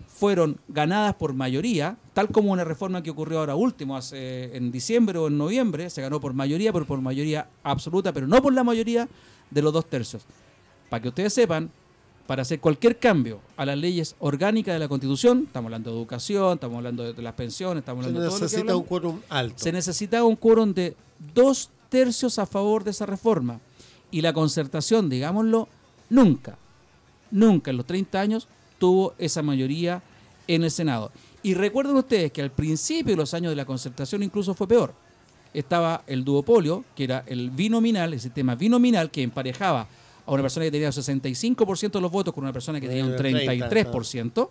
fueron ganadas por mayoría, tal como una reforma que ocurrió ahora último, hace, en diciembre o en noviembre, se ganó por mayoría, pero por mayoría absoluta, pero no por la mayoría de los dos tercios. Para que ustedes sepan, para hacer cualquier cambio a las leyes orgánicas de la Constitución, estamos hablando de educación, estamos hablando de, las pensiones, estamos hablando de todo lo que necesita hablamos, un quórum alto. se necesitaba un quórum de dos tercios a favor de esa reforma. Y la concertación, digámoslo, nunca, nunca en los 30 años tuvo esa mayoría en el Senado. Y recuerden ustedes que al principio de los años de la concertación incluso fue peor. Estaba el duopolio, que era el binominal, el sistema binominal que emparejaba a una persona que tenía el 65% de los votos con una persona que tenía un Eh, 30, 33%.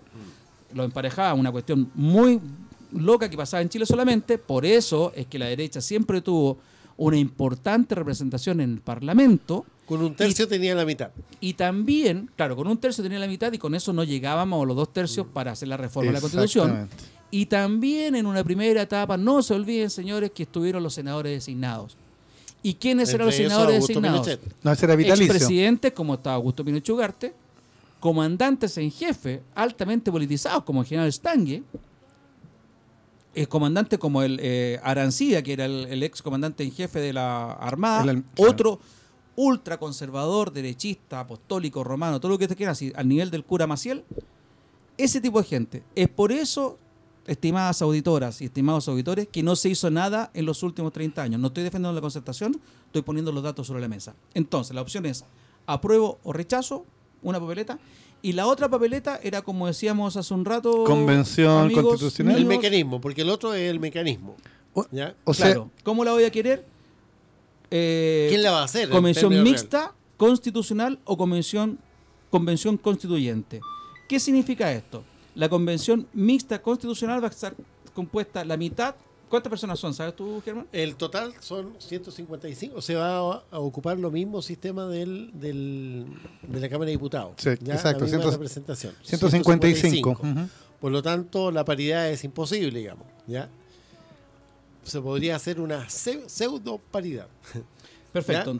Lo emparejaba una cuestión muy loca que pasaba en Chile solamente. Por eso es que la derecha siempre tuvo una importante representación en el Parlamento. Con un tercio tenía la mitad. Y también, claro, con un tercio tenía la mitad y con eso no llegábamos a los dos tercios para hacer la reforma de la Constitución. Y también en una primera etapa, no se olviden, señores, que estuvieron los senadores designados. ¿Y quiénes eran los senadores designados? Pinochet. No, ese era vitalicio. Expresidentes como estaba Augusto Pinochet Ugarte, comandantes en jefe altamente politizados como el general Stange, el comandante como el eh, Arancía, que era el, el ex comandante en jefe de la Armada, El claro. otro ultraconservador, derechista, apostólico, romano, todo lo que te quieras, así, al nivel del cura Maciel, ese tipo de gente. Es por eso, estimadas auditoras y estimados auditores, que no se hizo nada en los últimos 30 años. No estoy defendiendo la concertación, estoy poniendo los datos sobre la mesa. Entonces, la opción es apruebo o rechazo, una papeleta. Y la otra papeleta era, como decíamos hace un rato... Convención amigos constitucional. El mecanismo, porque el otro es el mecanismo. O, ¿Ya? o sea, claro, ¿cómo la voy a querer? Eh, ¿Quién la va a hacer? en Convención mixta, constitucional o convención, convención constituyente. ¿Qué significa esto? La convención mixta constitucional va a estar compuesta la mitad. ¿Cuántas personas son? ¿Sabes tú, Germán? El total son 155, se va a, a ocupar lo mismo sistema del, del- de la Cámara de Diputados. Sí, ¿ya? exacto, La misma ciento- representación. 155. ujú. Por lo tanto, la paridad es imposible, digamos. ¿ya? Se podría hacer una pseu- pseudo paridad. Perfecto. ¿Ya?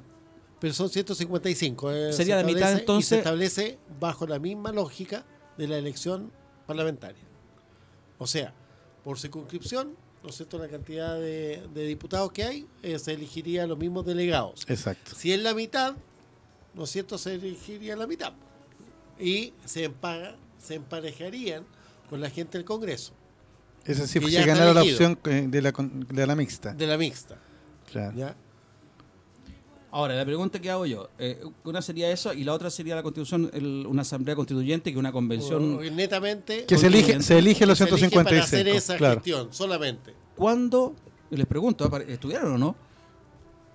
Pero son 155. eh, Sería se la mitad, establece- y se entonces- establece bajo la misma lógica de la elección parlamentaria. O sea, por circunscripción, ¿no es cierto?, la cantidad de, de diputados que hay, eh, se elegiría los mismos delegados. Exacto. Si es la mitad, ¿no es cierto?, se elegiría la mitad. Y se, empaga, se emparejarían con la gente del Congreso, sí Que se ganara la opción eh, de la, de la mixta. de la mixta. Claro. ¿ya? Ahora, la pregunta que hago yo, eh, una sería eso y la otra sería la constitución, el- una asamblea constituyente que una convención. O- netamente Que se elige, se elige los se elige para hacer 155. esa claro. gestión solamente. ¿Cuándo, y les pregunto. ¿estudiaron o no?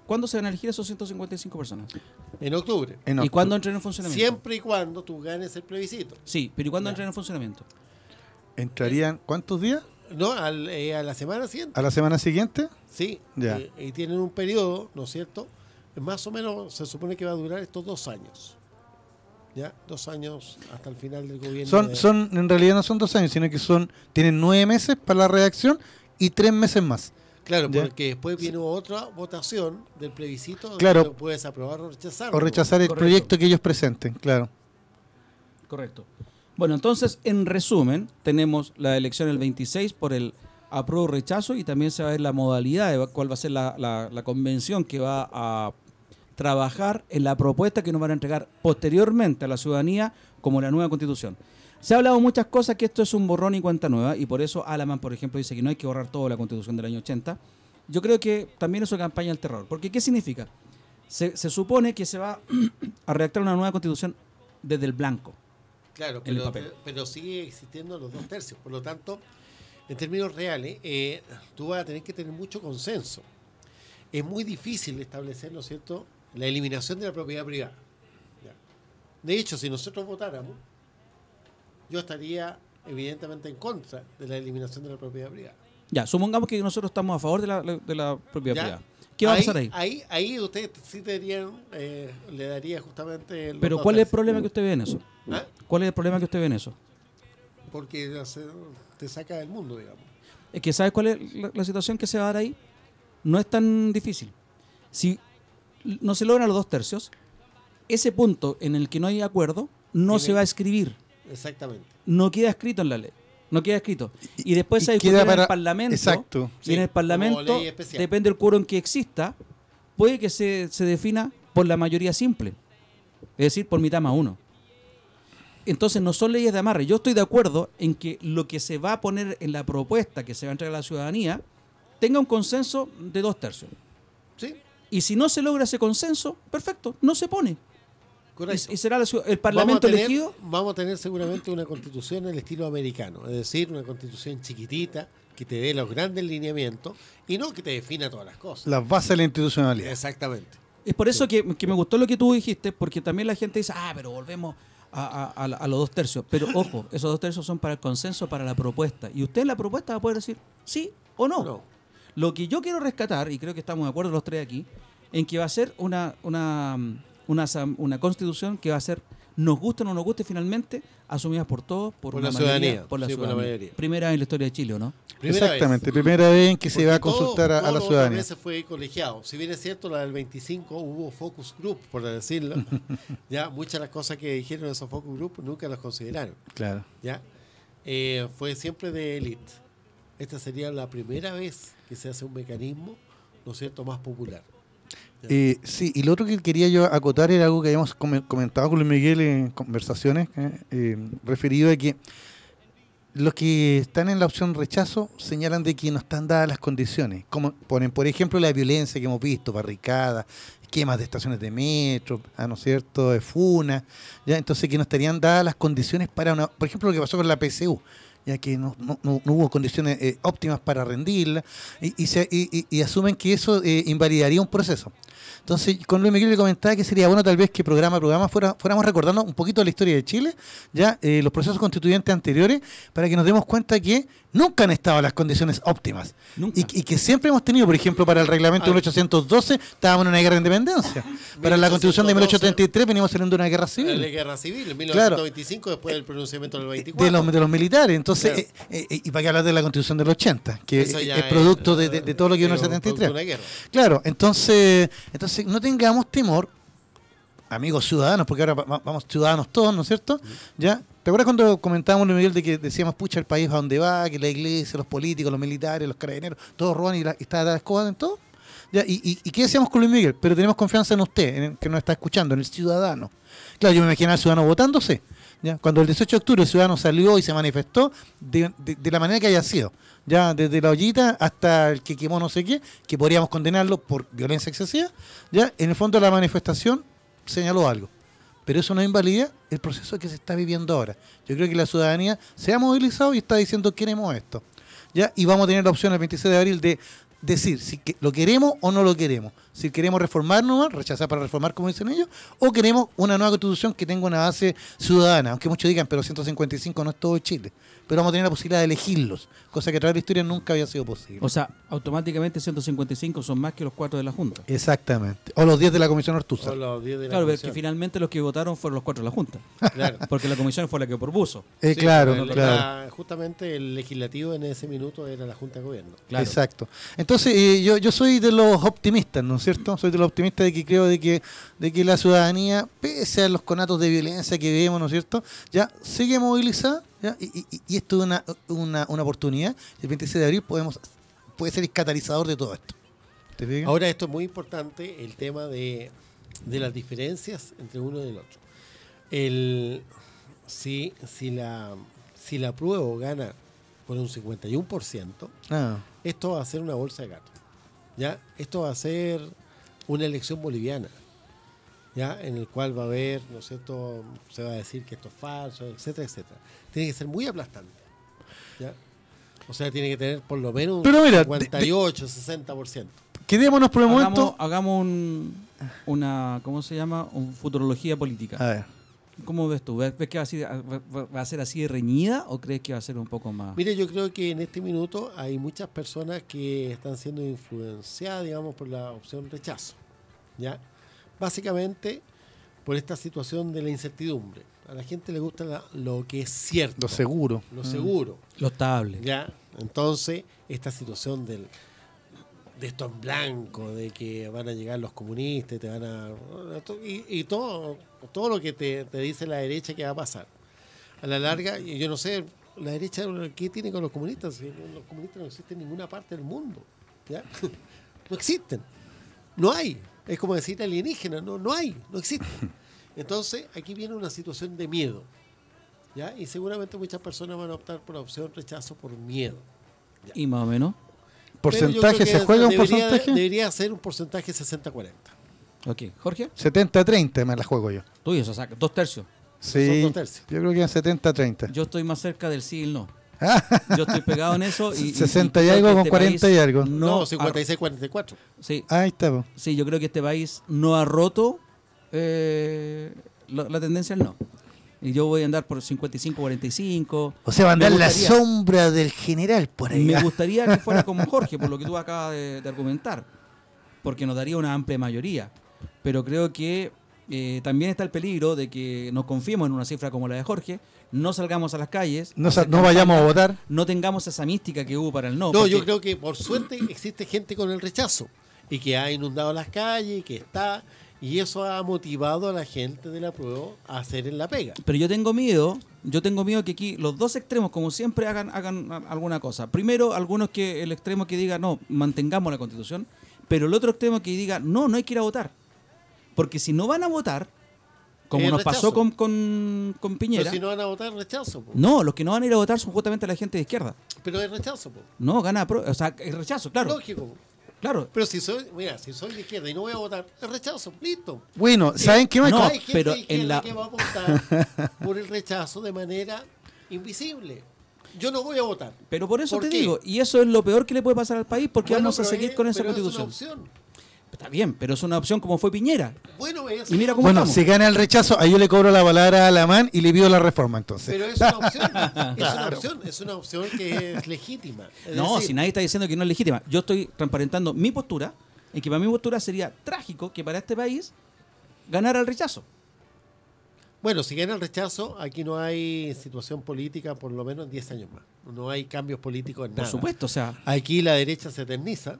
¿Cuándo se van a elegir esos 155 personas? En octubre. En ¿Y octubre. cuándo entran en funcionamiento? Siempre y cuando tú ganes el plebiscito. Sí, pero ¿y cuándo entran en funcionamiento? ¿Entrarían cuántos días? No, Al- eh, a la semana siguiente. ¿A la semana siguiente? Sí. Ya. eh, y tienen un periodo, ¿no es cierto? Más o menos se supone que va a durar estos dos años. ¿Ya? Dos años hasta el final del gobierno. Son, de- son, en realidad no son dos años, sino que son, tienen nueve meses para la redacción y tres meses más. Claro, Ya. porque después viene otra votación del plebiscito Claro. puedes aprobar o rechazar. O rechazar el Correcto. proyecto que ellos presenten, claro. Correcto. Bueno, entonces, en resumen, tenemos la elección el 26 por el apruebo rechazo y también se va a ver la modalidad de cuál va a ser la, la- la convención que va a trabajar en la propuesta que nos van a entregar posteriormente a la ciudadanía como la nueva constitución. Se ha hablado muchas cosas que esto es un borrón y cuenta nueva y por eso Alaman, por ejemplo, dice que no hay que borrar toda la constitución del año 80. Yo creo que también es una campaña del terror. Porque ¿qué significa? Se, se supone que se va a redactar una nueva constitución desde el blanco. Claro, pero sigue existiendo los dos tercios. Por lo tanto, en términos reales, eh, tú vas a tener que tener mucho consenso. Es muy difícil establecer, ¿no es cierto?, la eliminación de la propiedad privada. De hecho, si nosotros votáramos, yo estaría evidentemente en contra de la eliminación de la propiedad privada. Ya, supongamos que nosotros estamos a favor de la, de la propiedad ¿Ya? privada. ¿Qué va a pasar ahí? Ahí, ahí ustedes sí tendrían, eh, le daría justamente... Pero ¿cuál es el problema que usted ve en eso? ¿Ah? ¿Cuál es el problema que usted ve en eso? Porque te saca del mundo, digamos. Es que ¿sabes cuál es la, la situación que se va a dar ahí? No es tan difícil. Si no se logran los dos tercios, ese punto en el que no hay acuerdo no se va a escribir. Exactamente. No queda escrito en la ley. No queda escrito. Y después y se discute en el Parlamento. Exacto. Y en el Parlamento, depende del quórum que exista, puede que se, se defina por la mayoría simple. Es decir, por mitad más uno. Entonces no son leyes de amarre. Yo estoy de acuerdo en que lo que se va a poner en la propuesta que se va a entregar a la ciudadanía tenga un consenso de dos tercios. Y si no se logra ese consenso, perfecto, no se pone. correcto. Y, y será la el Vamos Parlamento tener- elegido. Vamos a tener seguramente una constitución en el estilo americano, es decir, una constitución chiquitita que te dé los grandes lineamientos y no que te defina todas las cosas. Las bases de la institucionalidad. Exactamente. Es por eso que, que me gustó lo que tú dijiste, porque también la gente dice, ah, pero volvemos a, a- a la- a los dos tercios. Pero ojo, esos dos tercios son para el consenso, para la propuesta. Y usted en la propuesta va a poder decir sí o no. No. Lo que yo quiero rescatar, y creo que estamos de acuerdo los tres aquí, en que va a ser una, una, una, constitución que va a ser, nos guste o no nos guste finalmente, asumida por todos, por, Por una la mayoría, ciudadanía, por la sí, por la ciudadanía. mayoría. Primera vez en la historia de Chile, ¿o no? Primera Exactamente, vez. primera vez en que se va a todo- consultar a, a todo la ciudadanía. veces fue colegiado. Si bien es cierto, la del 25 hubo focus group, por decirlo. ya muchas de las cosas que dijeron esos focus group nunca las consideraron. Claro. ¿ya? Eh, fue siempre de élite. Esta sería la primera vez que se hace un mecanismo, ¿no es cierto?, más popular. Eh, sí, y lo otro que quería yo acotar era algo que habíamos come- comentado con Luis Miguel en conversaciones, eh, eh, referido a que los que están en la opción rechazo señalan de que no están dadas las condiciones. Como ponen, por ejemplo, la violencia que hemos visto, barricadas, quemas de estaciones de metro, ah, ¿no es cierto?, de funa, ¿ya? entonces que no estarían dadas las condiciones para una, por ejemplo, lo que pasó con la PSU, ya que no, no- no- hubo condiciones eh, óptimas para rendirla, y, y se- y- asumen que eso eh, invalidaría un proceso. Entonces, con Luis Miguel le comentaba que sería bueno tal vez que programa a programa fuera, fuéramos recordando un poquito la historia de Chile, ya eh, los procesos constituyentes anteriores, para que nos demos cuenta que nunca han estado las condiciones óptimas. Nunca. Y, y que siempre hemos tenido, por ejemplo, para el reglamento de 1812 estábamos en una guerra de independencia. Para la constitución de 1833 venimos saliendo de una guerra La civil. guerra civil, en Claro. 1925, después del pronunciamiento del 24. De los, de los militares. Entonces, Claro. eh, eh, y para qué hablar de la constitución del 80, que es, producto de, de- de todo lo que vino en el es un producto de 73. una guerra. Claro, entonces, entonces no tengamos temor, amigos ciudadanos, porque ahora va- va- vamos ciudadanos todos, ¿no es cierto? ¿Ya? ¿Te acuerdas cuando comentábamos, Luis Miguel, de que decíamos, pucha, el país a dónde va, que la iglesia, los políticos, los militares, los carabineros, todos roban y, la, y está la escoba en todo? ¿Y, qué decíamos con Luis Miguel? Pero tenemos confianza en usted, en el que nos está escuchando, en el ciudadano. Claro, yo me imagino al ciudadano votándose. Cuando el 18 de octubre el ciudadano salió y se manifestó de la manera que haya sido, ya desde la ollita hasta el que quemó no sé qué, que podríamos condenarlo por violencia excesiva, ya en el fondo de la manifestación señaló algo. Pero eso no invalida el proceso que se está viviendo ahora. Yo creo que la ciudadanía se ha movilizado y está diciendo queremos esto. ¿ya? Y vamos a tener la opción el 26 de abril de decir si lo queremos o no lo queremos. Si queremos reformar nomás, rechazar para reformar como dicen ellos, o queremos una nueva constitución que tenga una base ciudadana. Aunque muchos digan, pero 155 no es todo Chile. Pero vamos a tener la posibilidad de elegirlos, cosa que a través de la historia nunca había sido posible. O sea, automáticamente 155 son más que los cuatro de la Junta. Exactamente. O los 10 de la Comisión Ortuza. O los 10 de la Claro, pero que finalmente los que votaron fueron los cuatro de la Junta. Claro. Porque la comisión fue la que propuso. Eh, Sí, claro, el- claro. la- justamente el legislativo en ese minuto era la Junta de Gobierno. Claro. Exacto. Entonces, eh, yo, yo soy de los optimistas, ¿no es cierto? Soy de los optimistas de que creo de que, de que la ciudadanía, pese a los conatos de violencia que vemos, ¿no es cierto? Ya sigue movilizada, ¿ya? Y, y- y esto es una, una, una oportunidad. El 26 de abril podemos puede ser el catalizador de todo esto. Ahora esto es muy importante, el tema de, de las diferencias entre uno y el otro. El, si, si, la, si la prueba gana por un 51%, Ah, esto va a ser una bolsa de gato. ¿ya? Esto va a ser una elección boliviana, ¿ya? en el cual va a haber, ¿no es cierto? Se va a decir que esto es falso, etcétera, etcétera. Tiene que ser muy aplastante. ¿ya? O sea, tiene que tener por lo menos un Pero mira, de- 58, 60%. quedémonos por el Hagamos, momento. hagamos un, una, ¿cómo se llama? Un futurología política. A ver. ¿Cómo ves tú? ¿Ves que va a, ser, va- va a ser así de reñida o crees que va a ser un poco más? Mire, yo creo que en este minuto hay muchas personas que están siendo influenciadas, digamos, por la opción rechazo. ¿Ya? Básicamente por esta situación de la incertidumbre. A la gente le gusta la- lo que es cierto, Lo seguro. lo Mm. seguro. Lo estable. ¿Ya? Entonces, esta situación del, de esto en blanco, de que van a llegar los comunistas, te van a. y, y todo, todo lo que te, te dice la derecha que va a pasar. A la larga, y yo no sé, la derecha, ¿qué tiene con los comunistas? Los comunistas no existen en ninguna parte del mundo. ¿ya? No existen. No hay. Es como decir alienígena, no, no hay, no existen. Entonces, aquí viene una situación de miedo. ¿ya? Y seguramente muchas personas van a optar por la opción rechazo por miedo. Y más o menos. ¿Porcentaje? ¿Se juega un porcentaje? Debería ser un porcentaje 60-40. Ok. Jorge, 70-30 me la juego yo. tú y eso, saca dos tercios. Sí, dos tercios. yo creo que en 70-30. Yo estoy más cerca del sí y el no. Yo estoy pegado en eso. Y, 60 y algo con este 40 país y algo. No, No, 56-44. sí, Ahí está. po. sí, yo creo que este país no ha roto eh, la, la tendencia al no. Y yo voy a andar por 55-45. O sea, va a andar la sombra del general por ahí. Me gustaría que fuera como Jorge, por lo que tú acabas de, de argumentar, porque nos daría una amplia mayoría. Pero creo que eh, también está el peligro de que nos confiemos en una cifra como la de Jorge, no salgamos a las calles, No, vayamos a votar. no tengamos esa mística que hubo para el no. No, porque- yo creo que por suerte existe gente con el rechazo y que ha inundado las calles, que está, y eso ha motivado a la gente de la prueba a hacer en la pega. Pero yo tengo miedo, yo tengo miedo que aquí los dos extremos, como siempre, hagan, hagan alguna cosa. Primero, algunos que el extremo que diga, no, mantengamos la constitución, pero el otro extremo que diga, no, no hay que ir a votar. Porque si no van a votar, como nos rechazo. pasó con, con, con Piñera, Pero si no van a votar, rechazo. po. no, los que no van a ir a votar son justamente la gente de izquierda. Pero es rechazo, po. No, gana, pro- o sea, es rechazo, claro, lógico. po. claro. Pero si soy, mira, si soy de izquierda y no voy a votar, es rechazo, listo. Bueno, ¿saben qué, No, Michael? Hay gente pero de izquierda en la- que va a votar por el rechazo de manera invisible. yo no voy a votar. Pero por eso ¿Por te qué? digo, y eso es lo peor que le puede pasar al país porque Bueno, vamos a seguir es- con esa pero es una constitución. opción. Está bien, pero es una opción como fue Piñera. Bueno, es, Y mira cómo Bueno, estamos. si gana el rechazo, ahí yo le cobro la palabra a Alamán y le pido la reforma entonces. pero es una opción. Es una Claro. opción, es una opción que es legítima. Es No, decir, si nadie está diciendo que no es legítima. Yo estoy transparentando mi postura, en que para mi postura sería trágico que para este país ganara el rechazo. Bueno, si gana el rechazo, aquí no hay situación política por lo menos en 10 años más. No hay cambios políticos en Por nada. supuesto, o sea, Aquí la derecha se eterniza.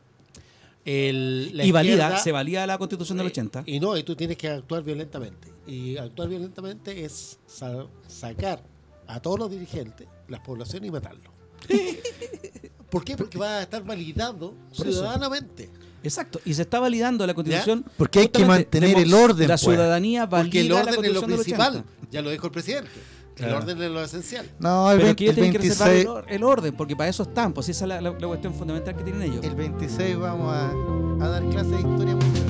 El, la y valida, se valida la constitución del Eh, 80. Y no, y tú tienes que actuar violentamente. Y actuar violentamente es sa- sacar a todos los dirigentes, las poblaciones y matarlos. ¿Por qué? Porque va a estar validado Por eso. ciudadanamente. Exacto, y se está validando la constitución. Porque hay que mantener el orden, La pues. ciudadanía valida Porque el la orden es lo constitución principal. 80. Ya lo dijo el presidente. Claro. El orden es lo esencial. No, el, Pero 20 que ellos el tienen que reservar 26, el, or- el orden, porque para eso están, pues esa es la, la- la cuestión fundamental que tienen ellos. el 26 vamos a, a dar clase de historia mundial.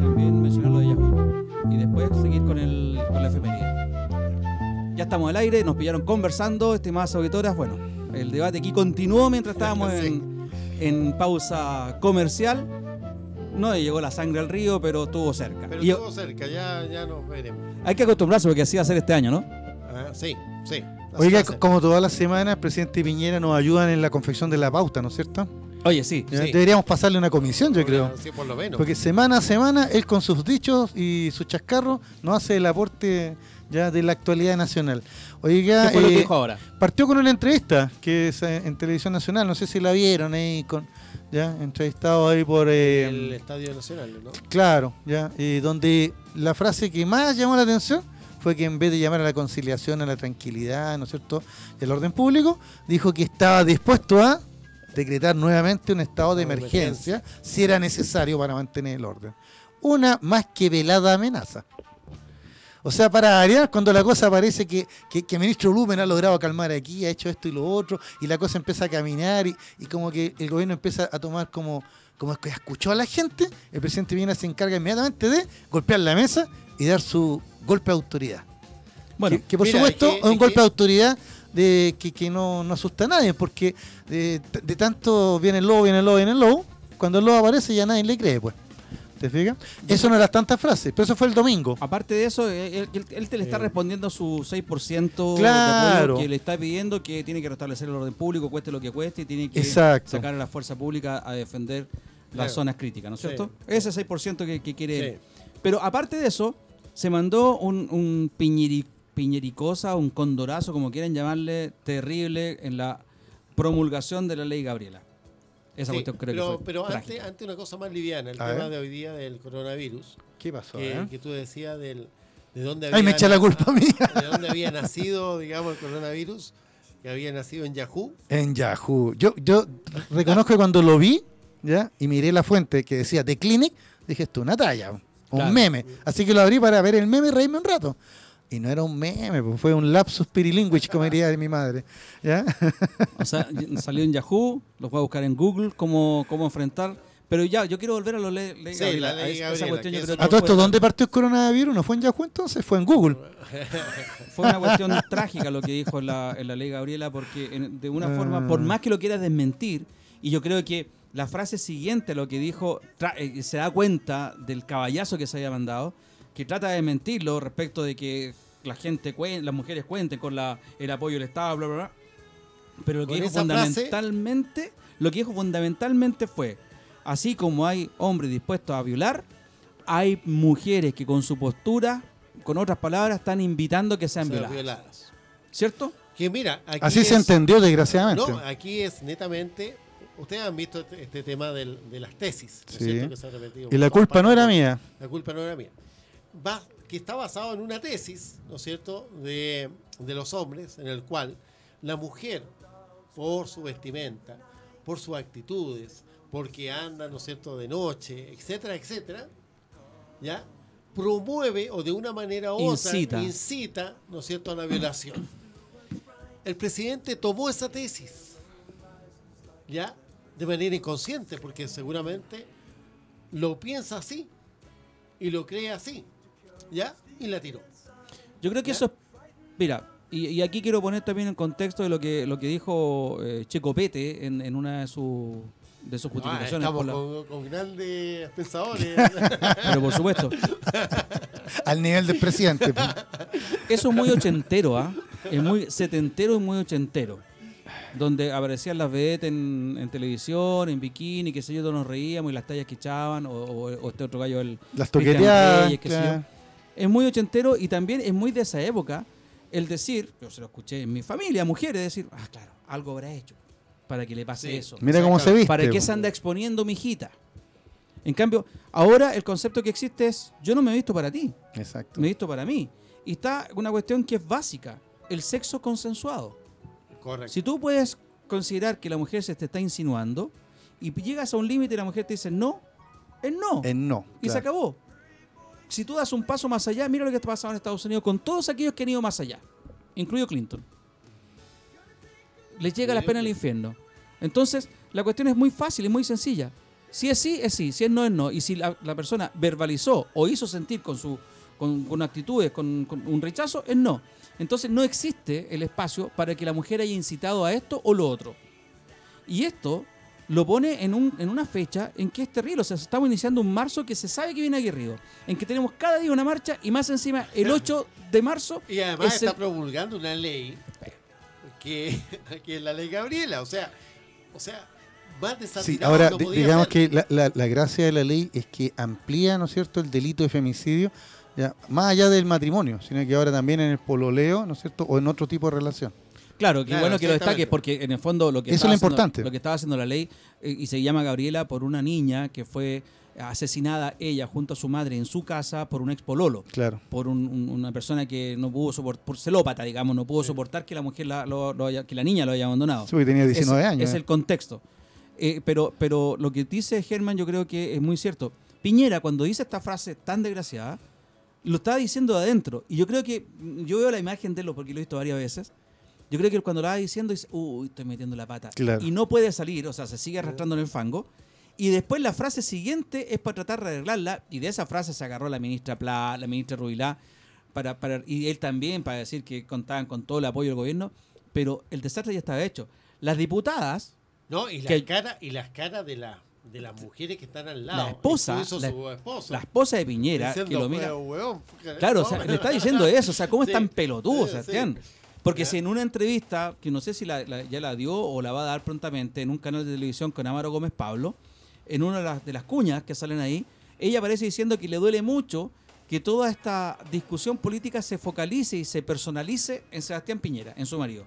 También mencionar lo de Yahoo. Y después seguir con, el, con la efeméride. Ya estamos al aire, nos pillaron conversando, estimadas auditoras. Bueno, el debate aquí continuó mientras estábamos en, en pausa comercial. No le llegó la sangre al río, pero estuvo cerca. Pero Y estuvo cerca, ya, ya nos veremos. hay que acostumbrarse porque así va a ser este año, ¿no? Ah, sí, sí. Oiga, como todas las semanas, el presidente Piñera nos ayuda en la confección de la pauta, ¿no es cierto? Oye, sí. Deberíamos pasarle una comisión, yo creo. Sí, por lo menos. Porque semana a semana, él con sus dichos y sus chascarros nos hace el aporte ya de la actualidad nacional. Oiga, ¿Qué fue lo que eh, dijo ahora? partió con una entrevista que es eh, en televisión nacional, no sé si la vieron ahí con ya entrevistado ahí por eh, el Estadio Nacional, ¿no? claro, ya y donde la frase que más llamó la atención fue que en vez de llamar a la conciliación, a la tranquilidad, ¿no es cierto?, al orden público, dijo que estaba dispuesto a decretar nuevamente un estado de Estado de emergencia si era necesario para mantener el orden. Una más que velada amenaza. O sea, para variar, cuando la cosa parece que, que, que el ministro Lumen ha logrado calmar aquí, ha hecho esto y lo otro, y la cosa empieza a caminar y, y como que el gobierno empieza a tomar como, como que escuchó a la gente, el presidente viene se encarga inmediatamente de golpear la mesa y dar su golpe de autoridad. Bueno, que, que por mira, supuesto es un golpe de autoridad de que, que no, no asusta a nadie, porque de, de tanto viene el lobo, viene el lobo, viene el lobo, cuando el lobo aparece ya nadie le cree, pues. ¿Te fijas? Eso no era tantas frases, pero eso fue el domingo. Aparte de eso, eh, él, él- él te le está Eh. respondiendo su 6% de Claro. apoyo que le está pidiendo que tiene que restablecer el orden público, cueste lo que cueste, y tiene que Exacto. sacar a la fuerza pública a defender las zonas críticas, ¿no es Sí. cierto? Ese 6% que, que quiere él. Pero aparte de eso, se mandó un, un piñeri- piñericosa, un condorazo, como quieran llamarle, terrible en la promulgación de la ley Gabriela. Esa Sí, cuestión creo pero, que fue pero antes, antes una cosa más liviana, el A tema ver. de hoy día del coronavirus, ¿Qué pasó? que, que tú decías del, de dónde Ay, me echa la culpa mía. de dónde había nacido, digamos, el coronavirus, que había nacido en Yahoo. En Yahoo. Yo, yo reconozco que cuando lo vi, ¿ya? Y miré la fuente que decía The Clinic, dije, esto es una talla, un Claro. meme. Así que lo abrí para ver el meme y reírme un rato. Y no era un meme, pues, fue un lapsus pirilinguich, como diría mi madre. ¿Ya? O sea, salió en Yahoo, los voy a buscar en Google, cómo, cómo enfrentar. Pero ya, yo quiero volver a lo ley, ley Sí, Gabriela. la ley A esa- Gabriela, cuestión yo creo A todo esto, fue- ¿dónde partió el coronavirus? ¿No fue en Yahoo entonces? Fue en Google. Fue una cuestión trágica lo que dijo la, en la ley Gabriela, porque en- de una Ah. forma, por más que lo quiera desmentir, y yo creo que la frase siguiente a lo que dijo tra- eh, se da cuenta del caballazo que se había mandado, que trata de mentirlo respecto de que la gente las mujeres cuenten con la, el apoyo del Estado, bla, bla, bla. Pero lo que dijo frase- fundamentalmente, lo que dijo fundamentalmente fue, así como hay hombres dispuestos a violar, hay mujeres que con su postura, con otras palabras, están invitando que sean o sea, violadas. violadas. ¿Cierto? Que mira, aquí Así se entendió, desgraciadamente. No, aquí es netamente. Ustedes han visto este, este tema del- de las tesis, ¿no es Sí. cierto? Que se ha repetido y la culpa no era mía. La culpa no era mía. Va, que está basado en una tesis, ¿no es cierto?, de, de los hombres, en el cual la mujer, por su vestimenta, por sus actitudes, porque anda, ¿no es cierto?, de noche, etcétera, etcétera, ¿ya? Promueve o de una manera u otra Incita. incita, ¿no es cierto?, a la violación. El presidente tomó esa tesis, ¿ya? De manera inconsciente, porque seguramente lo piensa así y lo cree así, ¿ya? Y la tiró. Yo creo que ¿Ya? eso es. Mira, Y, y aquí quiero poner también en contexto de lo que, lo que dijo eh, Checo Pete en, en una de, sus de sus Ah, justificaciones. estamos por la- con, con grandes pensadores. pero por supuesto, Al nivel del presidente. eso es muy ochentero, ¿ah? Es muy setentero y muy ochentero. Donde aparecían las vedettes en, en televisión, en bikini, qué sé yo, todos nos reíamos y las tallas que echaban, o, o- o este otro gallo, el Las toqueteadas. Reyes, qué sé yo. Es muy ochentero y también es muy de esa época el decir, yo se lo escuché en mi familia, mujeres, decir, ah, claro, algo habrá hecho para que le pase Sí. eso. Mira cómo se viste. ¿Para qué se anda exponiendo mi hijita? En cambio, ahora el concepto que existe es, yo no me he visto para ti, Exacto. me he visto para mí. Y está una cuestión que es básica, el sexo consensuado. Correcto. Si tú puedes considerar que la mujer se te está insinuando y llegas a un límite y la mujer te dice no, es no. En no. Y se acabó. Si tú das un paso más allá, mira lo que está pasando en Estados Unidos con todos aquellos que han ido más allá, incluido Clinton. Les llega la pena al infierno. Entonces, la cuestión es muy fácil y muy sencilla. Si es sí, es sí. Si es no, es no. Y si la, persona verbalizó o hizo sentir con, su, con, actitudes, con un rechazo, es no. Entonces, no existe el espacio para que la mujer haya incitado a esto o lo otro. Y esto lo pone en, un, en una fecha en que es terrible. O sea, estamos iniciando un marzo que se sabe que viene aguerrido. En que tenemos cada día una marcha y más encima el 8 de marzo. Y además es está el- promulgando una ley que, que es la ley Gabriela. O sea, o sea, Sí, ahora no digamos que la, la- la gracia de la ley es que amplía, ¿no es cierto?, el delito de femicidio, ya, más allá del matrimonio, sino que ahora también en el pololeo, ¿no es cierto?, o en otro tipo de relación. Claro, que Claro, bueno que lo exactamente. destaque, porque en el fondo lo que, Eso es lo haciendo- importante. lo que estaba haciendo la ley, eh, y se llama Gabriela por una niña que fue asesinada ella junto a su madre en su casa por un ex pololo. Claro. por un- un- una persona que no pudo soportar, por celópata, digamos, no pudo soportar que la mujer la- lo- lo haya- que la niña lo haya abandonado. Sí, porque tenía 19 es, años. Es ¿eh? el contexto. Eh, pero, pero lo que dice Germán yo creo que es muy cierto. Piñera, cuando dice esta frase tan desgraciada, lo está diciendo de adentro. Y yo creo que, yo veo la imagen de él porque lo he visto varias veces. Yo creo que él cuando lo va diciendo dice, uy, estoy metiendo la pata. Claro. Y no puede salir, o sea, se sigue arrastrando en el fango. Y después la frase siguiente es para tratar de arreglarla. Y de esa frase se agarró la ministra Pla, la ministra Rubilá, para, para, y él también para decir que contaban con todo el apoyo del gobierno. Pero el desastre ya estaba hecho. Las diputadas, No, y las que- caras y las caras de, la, de las mujeres que están al lado. la esposa, la, su esposo. la esposa de Piñera, diciendo, que lo mira. Claro, o No. sea, le está diciendo eso. O sea, ¿cómo es Sí. tan pelotudo, Sí, Sebastián? sí. Porque si en una entrevista, que no sé si la- la- ya la dio o la va a dar prontamente en un canal de televisión con Amaro Gómez Pablo, en una de las, de las cuñas que salen ahí, ella aparece diciendo que le duele mucho que toda esta discusión política se focalice y se personalice en Sebastián Piñera, en su marido.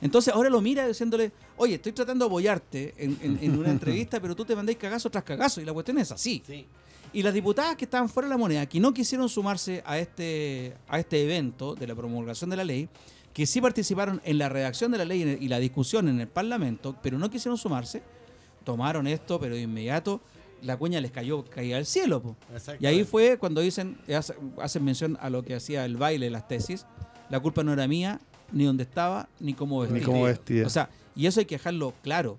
Entonces ahora lo mira diciéndole, oye, estoy tratando de apoyarte en, en- en una entrevista, pero tú te mandáis cagazo tras cagazo y la cuestión es así. Sí. Y las diputadas que estaban fuera de la moneda, que no quisieron sumarse a este, a este evento de la promulgación de la ley, que sí participaron en la redacción de la ley y la discusión en el Parlamento, pero no quisieron sumarse, tomaron esto, pero de inmediato la cuña les cayó caía al cielo. po. Y ahí fue cuando dicen, hace- hacen mención a lo que hacía el baile, las tesis, la culpa no era mía, ni dónde estaba, ni cómo vestía. Ni cómo vestía. O sea, y eso hay que dejarlo claro.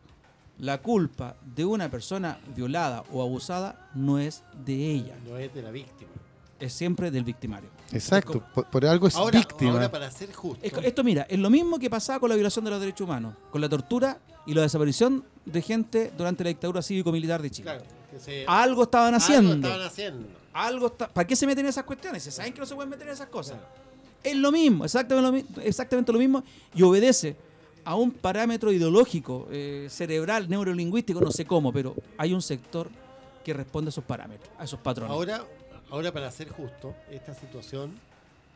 La culpa de una persona violada o abusada no es de ella, No es de la víctima. es siempre del victimario. Exacto. Por, por algo es Ahora, víctima. ahora, para ser justo. Es- esto, mira, es lo mismo que pasaba con la violación de los derechos humanos, con la tortura y la desaparición de gente durante la dictadura cívico-militar de Chile. claro, que se- Algo estaban algo haciendo. estaban haciendo. Algo está- ¿Para qué se meten en esas cuestiones? Se saben que no se pueden meter en esas cosas. Es lo mismo, exactamente lo, exactamente lo mismo, y obedece a un parámetro ideológico, eh, cerebral, neurolingüístico, no sé cómo, pero hay un sector que responde a esos parámetros, a esos patrones. Ahora, ahora, para ser justo, esta situación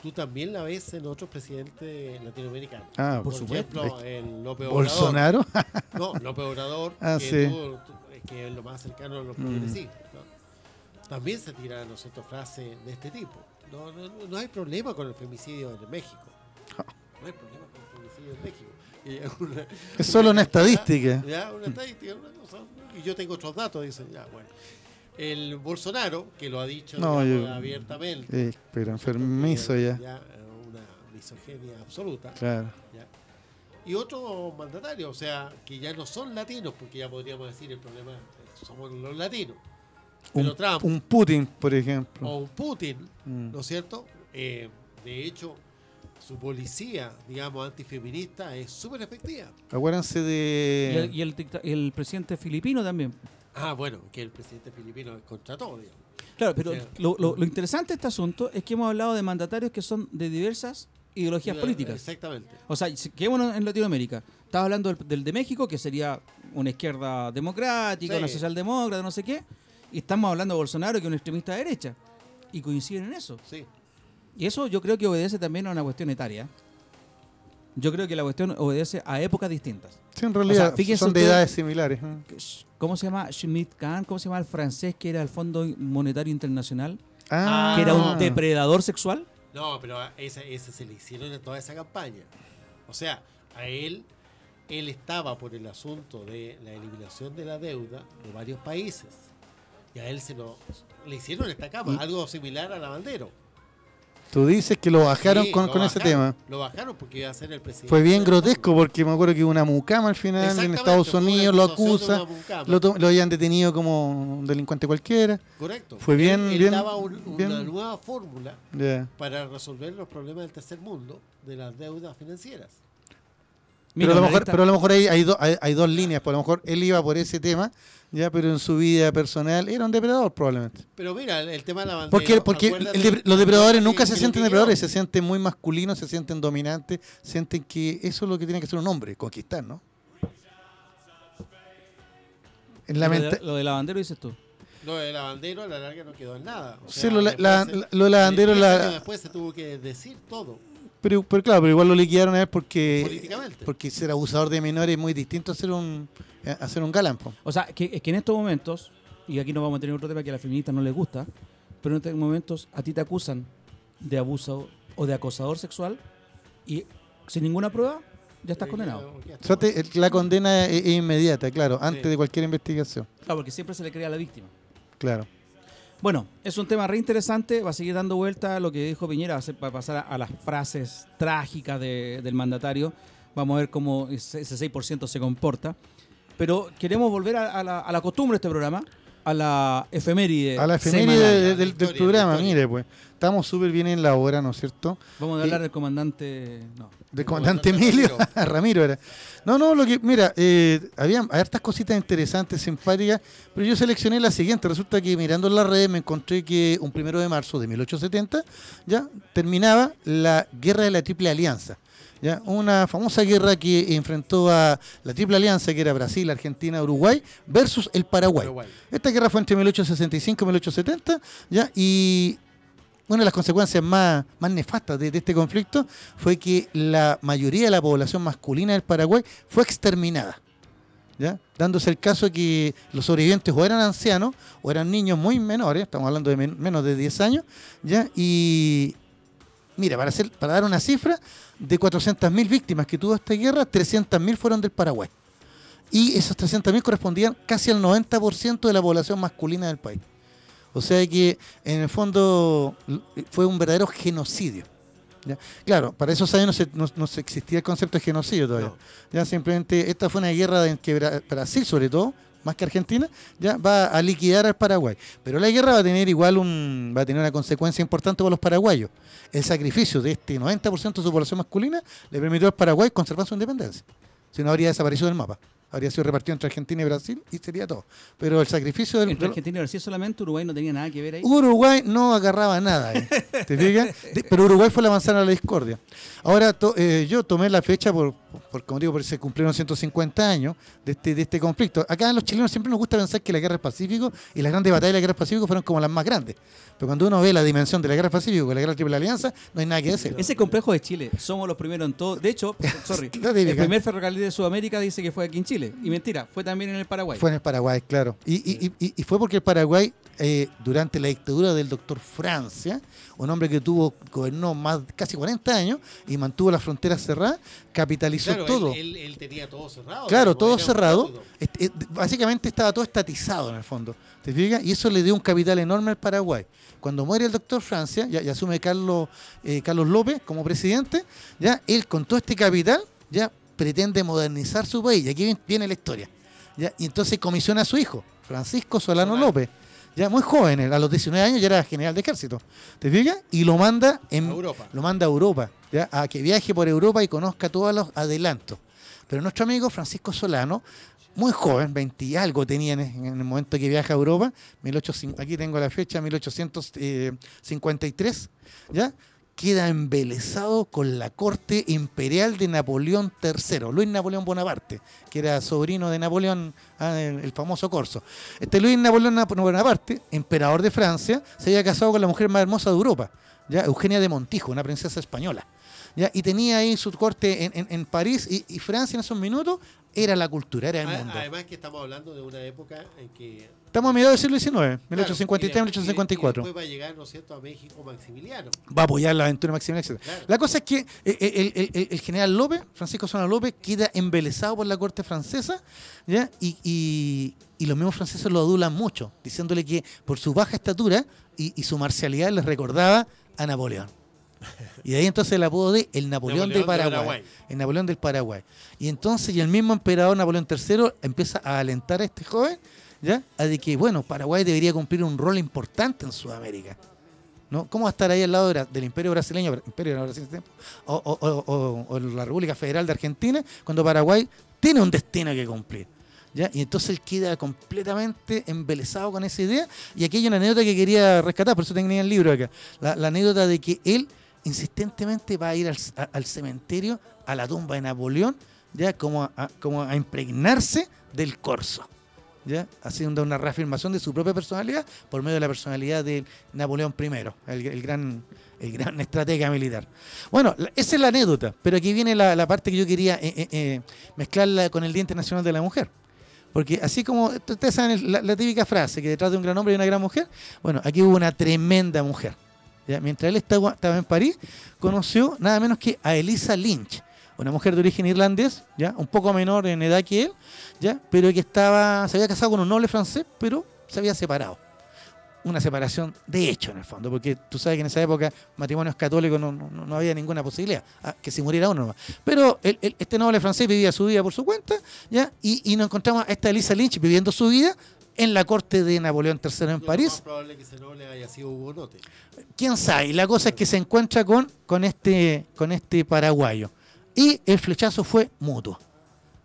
tú también la ves en otros presidentes latinoamericanos. Ah, por supuesto. ejemplo, en López Obrador. Bolsonaro. No, López Obrador, Ah, que, sí. tuvo- que es lo más cercano a los Mm. progresistas. ¿no? También se tiran nosotros frases de este tipo. No, no, no- no hay problema con el femicidio en México. No hay problema con el femicidio en México. Es una- Es solo una estadística. Ya, una estadística, una cosa, y yo tengo otros datos, dicen, ya, bueno. El Bolsonaro, que lo ha dicho No, digamos, yo- abiertamente. Eh, pero enfermizo ya. eh, una misoginia absoluta. Claro. ¿ya? Y otros mandatarios, o sea, que ya no son latinos, porque ya podríamos decir el problema somos los latinos. Pero Un, Trump un Putin, por ejemplo. o un Putin, Mm. ¿no es cierto? Eh, de hecho, su policía, digamos, antifeminista es súper efectiva. Acuérdense Y de... el, y el dicta- el presidente filipino también. Ah, bueno, que el presidente filipino es contra todo, digamos. Claro, pero Sí. lo, lo- lo interesante de este asunto es que hemos hablado de mandatarios que son de diversas ideologías políticas. Exactamente. O sea, quedémonos en Latinoamérica. Estaba hablando del, del de México, que sería una izquierda democrática, Sí. una socialdemócrata, no sé qué. Y estamos hablando de Bolsonaro, que es un extremista de derecha. Y coinciden en eso. Sí. Y eso yo creo que obedece también a una cuestión etaria. Yo creo que la cuestión obedece a épocas distintas. Sí, en realidad fíjense son de edades similares. ¿eh? ¿Cómo se llama? Schmidt Kahn, ¿cómo se llama el francés que era el Fondo Monetario Internacional? Ah, Que era un depredador sexual. No, pero a ese, ese se le hicieron en toda esa campaña. O sea, a él, él estaba por el asunto de la eliminación de la deuda de varios países. Y a él se lo le hicieron esta cama, Y- algo similar a la bandera. Tú dices que lo bajaron Sí, con, lo con ese tema. Lo bajaron porque iba a ser el presidente. Fue bien grotesco porque me acuerdo que una mucama al final en Estados Unidos lo acusa, lo, lo habían detenido como un delincuente cualquiera. Correcto. fue bien- Él, daba un- una nueva fórmula para resolver los problemas del tercer mundo de las deudas financieras. Mira, pero, a lo mejor, pero a lo mejor hay, hay, do- hay- hay dos líneas, pues a lo mejor él iba por ese tema, ya, pero en su vida personal era un depredador probablemente. Pero mira, el, tema de la bandera. Porque, porque el dep- los depredadores nunca que- se que sienten depredadores, se sienten muy masculinos, se sienten dominantes, sienten que eso es lo que tiene que ser un hombre, conquistar, ¿no? La lo, de, lo de lavandero dices tú. Lo de la bandera a la larga no quedó en nada. O Sí, sea, lo, la- después la- se- la- lo de lavandero, diez la- años después se tuvo que decir todo. Pero, pero claro, pero igual lo liquidaron a él porque, Políticamente. porque ser abusador de menores es muy distinto a ser un, a ser un galán. po. O sea, que, es que en estos momentos, y aquí nos vamos a tener otro tema que a las feministas no les gusta, pero en estos momentos a ti te acusan de abuso o de acosador sexual y sin ninguna prueba ya estás Eh, condenado. te- la condena es, es inmediata, claro, antes Sí. de cualquier investigación. Claro, porque siempre se le crea a la víctima. Claro. Bueno, es un tema re interesante, va a seguir dando vuelta a lo que dijo Piñera, va a, pasar a, las frases trágicas de- del mandatario, vamos a ver cómo ese, ese 6% se comporta, pero queremos volver a, la, la costumbre de este programa, a la efeméride A la efeméride de- La del, historia, la programa, mire, pues, estamos súper bien en la hora, ¿no es cierto? Vamos a hablar del comandante... No. Del El comandante comandante Emilio, Ramiro era. No, no, lo que, mira, eh, había hartas cositas interesantes, simpáticas, pero yo seleccioné la siguiente. Resulta que mirando en las redes me encontré que un primero de marzo de 1870 ya terminaba la guerra de la Triple Alianza. ¿Ya? Una famosa guerra que enfrentó a la Triple Alianza, que era Brasil, Argentina, Uruguay, versus el Paraguay. Esta guerra fue entre 1865 y 1870, ¿ya? Y una de las consecuencias más, más nefastas de, de este conflicto fue que la mayoría de la población masculina del Paraguay fue exterminada. ¿ya? Dándose el caso que los sobrevivientes o eran ancianos o eran niños muy menores, estamos hablando de men- menos de 10 años, ¿ya? y mira, para, hacer, para dar una cifra, de 400.000 víctimas que tuvo esta guerra, 300.000 fueron del Paraguay. Y esos 300.000 correspondían casi al 90% de la población masculina del país. O sea que en el fondo fue un verdadero genocidio. ¿ya? Claro, para esos años no, se- no- no se existía el concepto de genocidio todavía. No. Ya simplemente esta fue una guerra en que Bra- Brasil, sobre todo, más que Argentina, ya va a liquidar al Paraguay. Pero la guerra va a tener igual un, va a tener una consecuencia importante para los paraguayos. El sacrificio de este 90% de su población masculina le permitió al Paraguay conservar su independencia. Si no habría desaparecido del mapa. Habría sido repartido entre Argentina y Brasil y sería todo. Pero el sacrificio del, Entre Argentina y Brasil solamente, Uruguay no tenía nada que ver ahí. Uruguay no agarraba nada, ahí, ¿te fijas? Pero Uruguay fue la manzana de la discordia. Ahora, to- eh, yo tomé la fecha por, por, como digo, porque se cumplieron 150 años de este, de este conflicto. Acá en los chilenos siempre nos gusta pensar que la guerra del Pacífico y las grandes batallas de la guerra del Pacífico fueron como las más grandes. Pero cuando uno ve la dimensión de la guerra del Pacífico con la guerra de la Triple Alianza, no hay nada que decir. Ese complejo de Chile, somos los primeros en todo. De hecho, sorry, el primer ferrocarril de Sudamérica dice que fue aquí en Chile. Y mentira, fue también en el Paraguay. Fue en el Paraguay, claro. Y, y- y- y fue porque el Paraguay, eh, durante la dictadura del doctor Francia, un hombre que tuvo, gobernó más casi 40 años y mantuvo las fronteras cerradas, capitalizó Claro, todo. Él, él- él tenía todo cerrado. Claro, todo cerrado. eh, Básicamente estaba todo estatizado en el fondo. ¿Te fijas? Y eso le dio un capital enorme al Paraguay. Cuando muere el doctor Francia ya, y asume Carlos, eh, Carlos López como presidente, ya él con todo este capital ya pretende modernizar su país. Y aquí vien- viene la historia. ¿ya? Y entonces comisiona a su hijo, Francisco Solano. López. Ya muy joven, a los 19 años ya era general de ejército. ¿Te fijas? Y lo manda en, A Europa. lo manda a Europa. A que viaje por Europa y conozca todos los adelantos. Pero nuestro amigo Francisco Solano, muy joven, 20 y algo tenía en, el momento que viaja a Europa, 1800, aquí tengo la fecha, 1853, ¿ya? queda embelesado con la corte imperial de Napoleón III, Luis Napoleón Bonaparte, que era sobrino de Napoleón, ah, el, famoso Corso. Este Luis Napoleón Nap- Bonaparte, emperador de Francia, se había casado con la mujer más hermosa de Europa. Eugenia de Montijo, una princesa española. ¿Ya? Y tenía ahí su corte en, en- en París y, y Francia en esos minutos era la cultura, era el mundo. Además que estamos hablando de una época en que... Estamos a mediados del siglo XIX, claro, 1853, y de- y 1854. después va a llegar, ¿no es cierto?, a México Maximiliano. va a apoyar la aventura Maximiliano, etc. Claro. La cosa es que eh, el, el- el- el general López, Francisco Solano López, queda embelesado por la corte francesa, ¿ya? Y, y- y los mismos franceses lo adulan mucho, diciéndole que por su baja estatura y, y su marcialidad les recordaba a Napoleón. Y de ahí entonces el apodo de el Napoleón, de, Napoleón de Paraguay, Paraguay. El Napoleón del Paraguay. Y entonces y el mismo emperador Napoleón III empieza a alentar a este joven, ¿ya? A de que, bueno, Paraguay debería cumplir un rol importante en Sudamérica. ¿no? ¿Cómo va a estar ahí al lado de del imperio brasileño, imperio de Brasil en ese tiempo, o, o- o- o- o la República Federal de Argentina, cuando Paraguay tiene un destino que cumplir? ¿ya? Y entonces él queda completamente embelesado con esa idea. Y aquí hay una anécdota que quería rescatar, por eso tenía el libro acá. La, la anécdota de que él insistentemente va a ir al, cementerio, a la tumba de Napoleón, ya como a, como a impregnarse del corso. ¿ya? haciendo una reafirmación de su propia personalidad por medio de la personalidad de Napoleón I, el, gran, el gran estratega militar. Bueno, esa es la anécdota, pero aquí viene la, parte que yo quería eh, eh, eh, mezclarla con el Día Internacional de la Mujer. Porque así como ustedes saben la, la típica frase que detrás de un gran hombre hay una gran mujer, bueno, aquí hubo una tremenda mujer. Mientras él estaba, en París, conoció nada menos que a Elisa Lynch, una mujer de origen irlandés, ya un poco menor en edad que él, ya, pero que estaba, se había casado con un noble francés, pero se había separado. Una separación de hecho, en el fondo, porque tú sabes que en esa época matrimonios católicos no, no, no había ninguna posibilidad, ah, que si muriera uno nomás. Pero el- este noble francés vivía su vida por su cuenta, ¿ya? Y, y nos encontramos a esta Elisa Lynch viviendo su vida en la corte de Napoleón III en Lo París. más probable es que ese noble haya sido Hugonote. quién sabe. La cosa es que se encuentra con, con, este, con este paraguayo. Y el flechazo fue mutuo.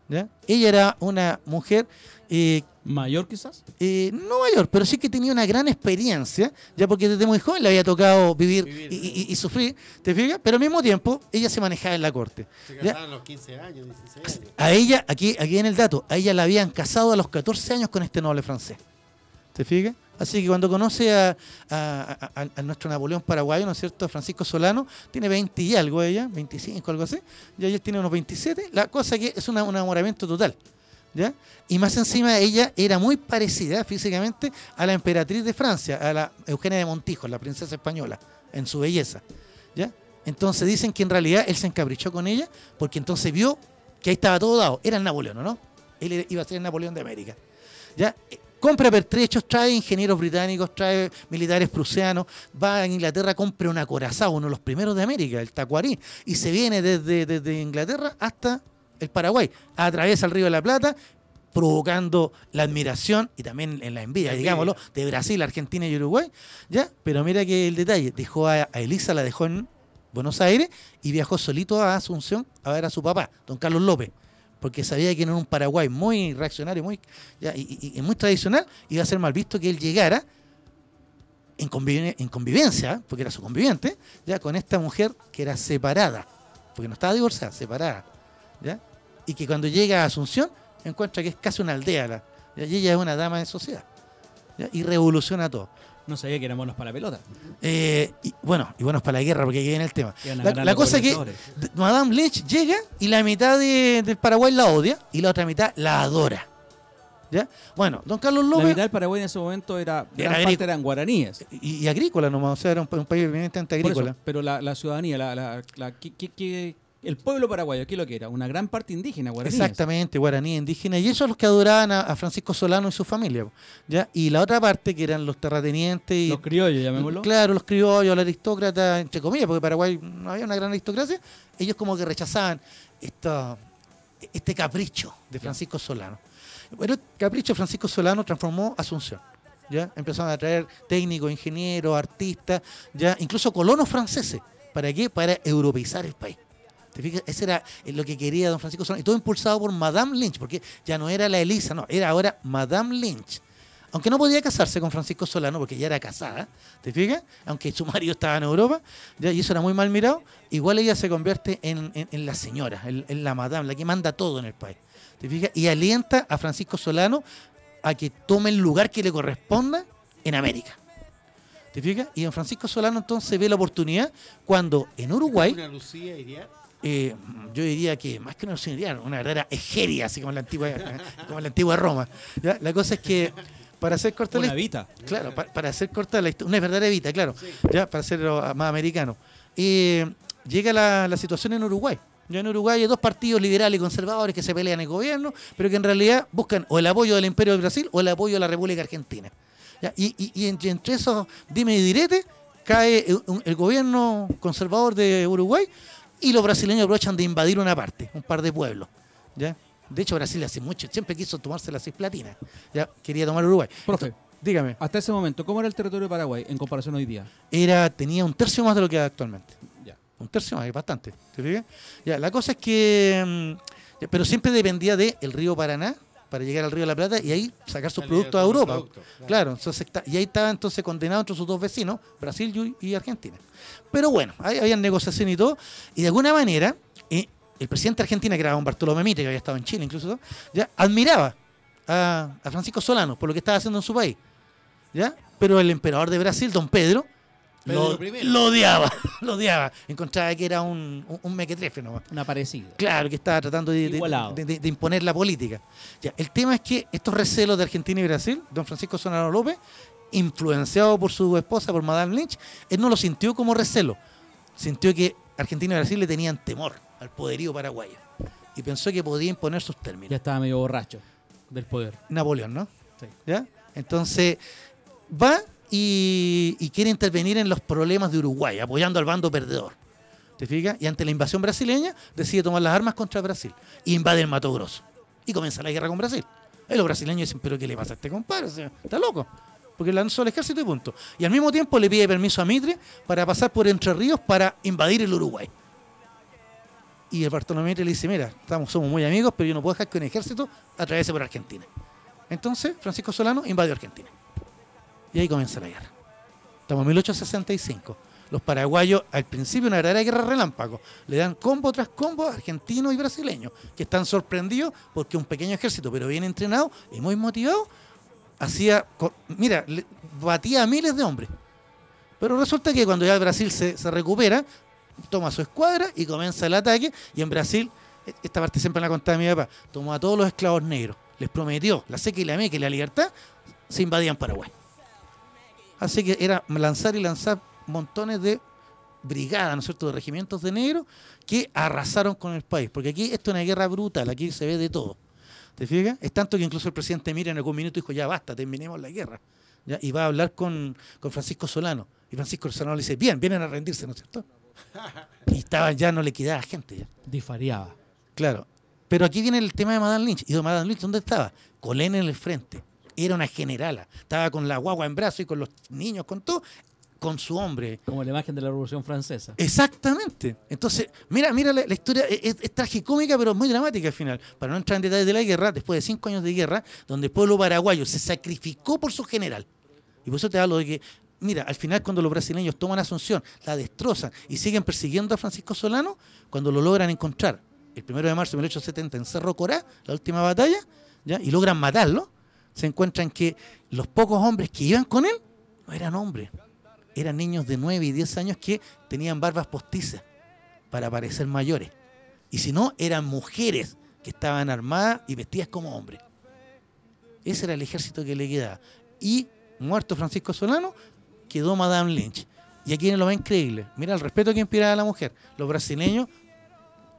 ¿ya? Ella era una mujer, eh, Mayor quizás. eh, no mayor, pero sí que tenía una gran experiencia, ya porque desde muy joven le había tocado vivir, Vivir, y, ¿no? y- y sufrir, ¿te fijas? Pero al mismo tiempo ella se manejaba en la corte. Se casaban a los 15 años, 16 años. A ella, aquí, aquí en el dato, a ella la habían casado a los 14 años con este noble francés. ¿Te fijas? Así que cuando conoce a, a- a- a- a nuestro Napoleón paraguayo, ¿no es cierto? Francisco Solano, tiene 20 y algo ella, 25, algo así, y ella tiene unos 27. La cosa que es una- un enamoramiento total. Y más encima ella era muy parecida físicamente a la emperatriz de Francia, a la Eugenia de Montijo, la princesa española, en su belleza. ¿Ya? Entonces dicen que en realidad él se encaprichó con ella porque entonces vio que ahí estaba todo dado. Era el Napoleón, ¿no? Él iba a ser el Napoleón de América. ¿Ya? Compra pertrechos, trae ingenieros británicos, trae militares prusianos, va a Inglaterra, compra un acorazado, uno de los primeros de América, el Tacuarí, y se viene desde, desde Inglaterra hasta el Paraguay. Atraviesa el Río de la Plata, provocando la admiración y también en la envidia, digámoslo, de Brasil, Argentina y Uruguay. ¿ya? Pero mira que el detalle, dejó a, a Elisa, la dejó en Buenos Aires y viajó solito a Asunción a ver a su papá, don Carlos López, porque sabía que en un Paraguay muy reaccionario muy, ya, y, y- y muy tradicional, iba a ser mal visto que él llegara en, en convivencia, porque era su conviviente, ya con esta mujer que era separada, porque no estaba divorciada, separada, ¿ya? Y que cuando llega a Asunción encuentra que es casi una aldea, la- y ella es una dama de sociedad, ¿ya? y revoluciona todo. No sabía que eran buenos para la pelota. Eh, y bueno, y bueno, es para la guerra, porque aquí viene el tema. La, la cosa es que Madame Lynch llega y la mitad de- del Paraguay la odia y la otra mitad la adora. ¿Ya? Bueno, don Carlos La López. mitad del Paraguay en ese momento era. Era Gran agrícola. parte eran guaraníes. Y, y agrícola nomás, o sea, era un, un país evidentemente Por eso, agrícola. pero la, la ciudadanía, la, la- la- ¿qué- qué- qué- el pueblo paraguayo, ¿qué es lo que era? Una gran parte indígena, guaraníes. Exactamente, guaraní, indígena. Y ellos los que adoraban a, a Francisco Solano y su familia. ¿ya? Y la otra parte, que eran los terratenientes y Los criollos, llamémoslo. Claro, los criollos, la aristócrata, entre comillas, porque Paraguay no había una gran aristocracia, ellos como que rechazaban esta- este capricho de Francisco Solano. Bueno, el capricho de Francisco Solano transformó Asunción. ¿ya? Empezaron a traer técnicos, ingenieros, artistas, ya incluso colonos franceses ¿Para qué? Para europeizar el país. ¿Te fijas? Ese era eh, lo que quería don Francisco Solano. Y todo impulsado por Madame Lynch, porque ya no era la Elisa, no, era ahora Madame Lynch. Aunque no podía casarse con Francisco Solano porque ya era casada, ¿te fijas? Aunque su marido estaba en Europa, y eso era muy mal mirado, igual ella se convierte en, en- la señora, en, la madame, la que manda todo en el país. ¿Te fijas? Y alienta a Francisco Solano a que tome el lugar que le corresponda en América. ¿Te fijas? Y don Francisco Solano entonces ve la oportunidad cuando en Uruguay. Eh, yo diría que más que una nacionalidad, una verdadera egeria, así como en la antigua, como en la antigua Roma. ¿ya? La cosa es que, para hacer corta la Una hist- vita. Claro, pa- para hacer corta la historia, una verdadera evita, claro, ya para hacerlo más americano. Eh, llega la, la situación en Uruguay. Ya en Uruguay hay dos partidos liberales y conservadores que se pelean en el gobierno, pero que en realidad buscan o el apoyo del Imperio de Brasil o el apoyo de la República Argentina. Ya, Y, y- y en- y entre esos dime y direte cae el, un- el gobierno conservador de Uruguay y los brasileños aprovechan de invadir una parte, un par de pueblos. ¿ya? De hecho, Brasil hace mucho, siempre quiso tomarse las seis platinas. Ya quería tomar Uruguay. Profe, Dígame. hasta ese momento, ¿cómo era el territorio de Paraguay en comparación hoy día? era, tenía un tercio más de lo que hay actualmente. Ya. Un tercio más, es bastante. ¿te fijas? Ya, la cosa es que. mm, pero siempre dependía del río Paraná para llegar al río de la Plata y ahí sacar sus productos a Europa. producto, claro. Claro, entonces, está- y ahí estaba entonces condenado entre sus dos vecinos, Brasil y Argentina. Pero bueno, ahí había negociación y todo, y de alguna manera, eh, el presidente de Argentina, que era don Bartolomé Mitre, que había estado en Chile incluso, ya admiraba a, a Francisco Solano por lo que estaba haciendo en su país. ¿ya? Pero el emperador de Brasil, don Pedro, Pedro lo, odiaba, lo odiaba. Encontraba que era un, un, un mequetrefe nomás. Una parecida. Claro, que estaba tratando de, de- Igualado. de- de- de imponer la política. Ya, el tema es que estos recelos de Argentina y Brasil, don Francisco Solano López, influenciado por su esposa, por Madame Lynch, él no lo sintió como recelo. Sintió que Argentina y Brasil le tenían temor al poderío paraguayo. Y pensó que podía imponer sus términos. Ya estaba medio borracho del poder. Napoleón, ¿no? Sí. ¿Ya? Entonces, va y, y quiere intervenir en los problemas de Uruguay, apoyando al bando perdedor. ¿Te fijas? Y ante la invasión brasileña, decide tomar las armas contra Brasil. E invade el Mato Grosso. Y comienza la guerra con Brasil. Y los brasileños dicen, ¿pero qué le pasa a este compadre? Está loco. Porque lanzó el ejército y punto. Y al mismo tiempo le pide permiso a Mitre para pasar por Entre Ríos para invadir el Uruguay. Y el Bartolomé Mitre le dice, mira, estamos, somos muy amigos, pero yo no puedo dejar que un ejército atraviese por Argentina. Entonces, Francisco Solano invadió Argentina. Y ahí comienza la guerra. Estamos en 1865. Los paraguayos, al principio, una verdadera guerra relámpago. Le dan combo tras combo a argentinos y brasileños, que están sorprendidos porque un pequeño ejército, pero bien entrenado y muy motivado, hacía. Mira, batía a miles de hombres. Pero resulta que cuando ya Brasil se, se recupera, toma su escuadra y comienza el ataque. Y en Brasil, e- esta parte siempre la contaba mi papá, tomó a todos los esclavos negros, les prometió la seca y la meca y la libertad, se invadían Paraguay. Así que era lanzar y lanzar montones de brigadas, ¿no es cierto?, de regimientos de negros que arrasaron con el país. Porque aquí esto es una guerra brutal, aquí se ve de todo. ¿Te fijas? Es tanto que incluso el presidente Mira en algún minuto dijo, ya basta, terminemos la guerra. ¿Ya? Y va a hablar con, con Francisco Solano. Y Francisco Solano le dice, bien, vienen a rendirse, ¿no es cierto? Y estaba, ya no le quedaba gente. Ya. Disfariaba. Claro. Pero aquí viene el tema de Madame Lynch. ¿Y de Madame Lynch dónde estaba? Colén en el frente. Era una generala. Estaba con la guagua en brazo y con los niños, con todo, con su hombre. Como la imagen de la Revolución Francesa. Exactamente. Entonces, mira, mira la, la historia, es, es- es tragicómica, pero muy dramática al final. Para no entrar en detalles de la guerra, después de cinco años de guerra, donde el pueblo paraguayo se sacrificó por su general. Y por eso te hablo de que, mira, al final cuando los brasileños toman Asunción, la destrozan y siguen persiguiendo a Francisco Solano, cuando lo logran encontrar, el primero de marzo de 1870 en Cerro Corá, la última batalla, ¿ya? y logran matarlo, se encuentran que los pocos hombres que iban con él no eran hombres, eran niños de 9 y 10 años que tenían barbas postizas para parecer mayores. Y si no, eran mujeres que estaban armadas y vestidas como hombres. Ese era el ejército que le quedaba. Y muerto Francisco Solano, quedó Madame Lynch. Y aquí viene lo más increíble. Mira el respeto que inspiraba a la mujer. Los brasileños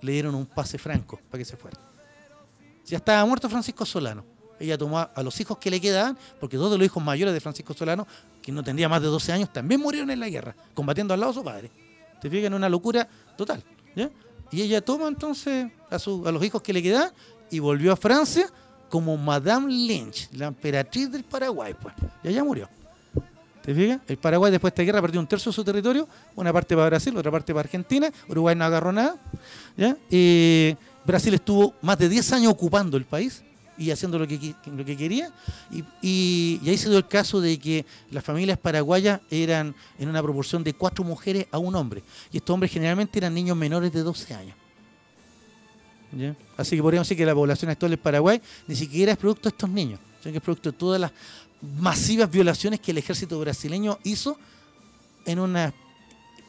le dieron un pase franco para que se fuera. Ya estaba muerto Francisco Solano. Ella tomó a, los hijos que le quedaban, porque dos de los hijos mayores de Francisco Solano, que no tendría más de 12 años, también murieron en la guerra, combatiendo al lado de su padre. Te fijas una locura total. ¿ya? Y ella toma entonces a, su- a los hijos que le quedaban y volvió a Francia como Madame Lynch, la emperatriz del Paraguay. Pues. Y allá murió. ¿Te fijas? El Paraguay después de esta guerra perdió un tercio de su territorio, una parte para Brasil, otra parte para Argentina, Uruguay no agarró nada. ¿ya? Y Brasil estuvo más de 10 años ocupando el país y haciendo lo que, lo que quería. Y, y- ahí se dio el caso de que las familias paraguayas eran en una proporción de cuatro mujeres a un hombre. Y estos hombres generalmente eran niños menores de 12 años. Así que podríamos decir que la población actual del Paraguay ni siquiera es producto de estos niños, sino que es producto de todas las masivas violaciones que el ejército brasileño hizo en una...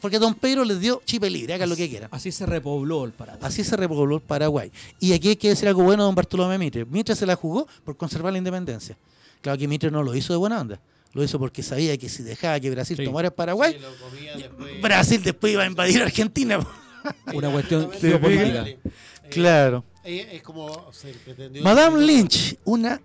Porque Don Pedro les dio chipe libre, hagan lo que quieran. Así se repobló el Paraguay. Así se repobló el Paraguay. Y aquí hay que decir algo bueno de don Bartolomé Mitre. Mitre se la jugó por conservar la independencia. Claro que Mitre no lo hizo de buena onda. Lo hizo porque sabía que si dejaba que Brasil Sí. tomara el Paraguay, Sí, después. Brasil después iba a invadir Argentina. Una cuestión geopolítica. Eh, Claro. eh, Es como se pretendió. Madame Lynch, una,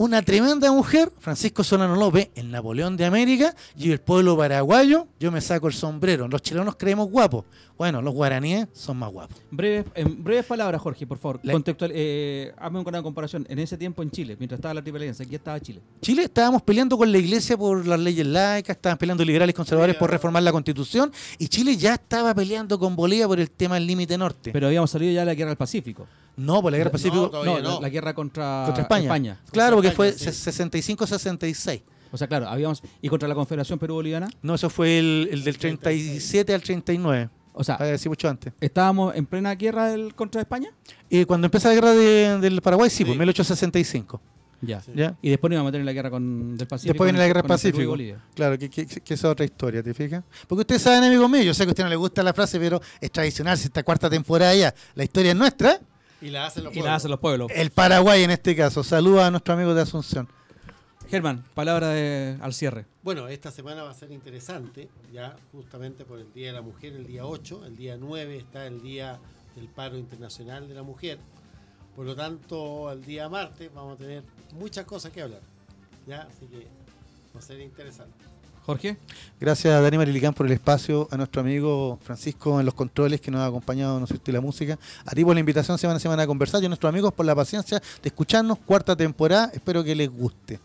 una tremenda mujer, Francisco Solano López, el Napoleón de América, y el pueblo paraguayo, yo me saco el sombrero. Los chilenos creemos guapos. Bueno, los guaraníes son más guapos. Breves, en breves palabras, Jorge, por favor. La- Contextual, eh, hazme una comparación. En ese tiempo en Chile, mientras estaba la Triple Alianza, aquí estaba Chile. Chile estábamos peleando con la iglesia por las leyes laicas, estaban peleando liberales y conservadores por reformar la constitución, y Chile ya estaba peleando con Bolivia por el tema del límite norte. Pero habíamos salido ya de la guerra del Pacífico. No, por la guerra No, Pacífico No, no. La, guerra contra, contra España. Claro, porque España, fue sí. 65-66. O sea, claro, habíamos. ¿Y contra la Confederación Perú-Boliviana? No, eso fue el, el del 37 al 39. O sea, decir mucho antes. ¿estábamos en plena guerra del, contra España? Y cuando empieza la guerra de- del Paraguay, sí, Sí. pues 1865. Ya. Sí. ¿ya? Y después nos íbamos a meter en la guerra con, del Pacífico. Después viene la guerra con el Perú y Pacífico. Bolivia. Claro, que, que, es otra historia, ¿te fijas? Porque ustedes saben, amigos míos, yo sé que a usted no le gusta la frase, pero es tradicional, si esta cuarta temporada ya, la historia es nuestra, Y la hacen los Y la pueblos. hacen los pueblos. el Paraguay en este caso. Saluda a nuestro amigo de Asunción. Germán, palabra de- al cierre. Bueno, esta semana va a ser interesante, ya justamente por el Día de la Mujer, el día 8, el día 9 está el Día del Paro Internacional de la Mujer. Por lo tanto, el día martes vamos a tener muchas cosas que hablar. ¿ya? Así que va a ser interesante. Jorge. Gracias a Dani Marilicán por el espacio, a nuestro amigo Francisco en los controles que nos ha acompañado ¿no es cierto? y la música, a ti por la invitación semana a semana a conversar y a nuestros amigos por la paciencia de escucharnos, cuarta temporada, espero que les guste.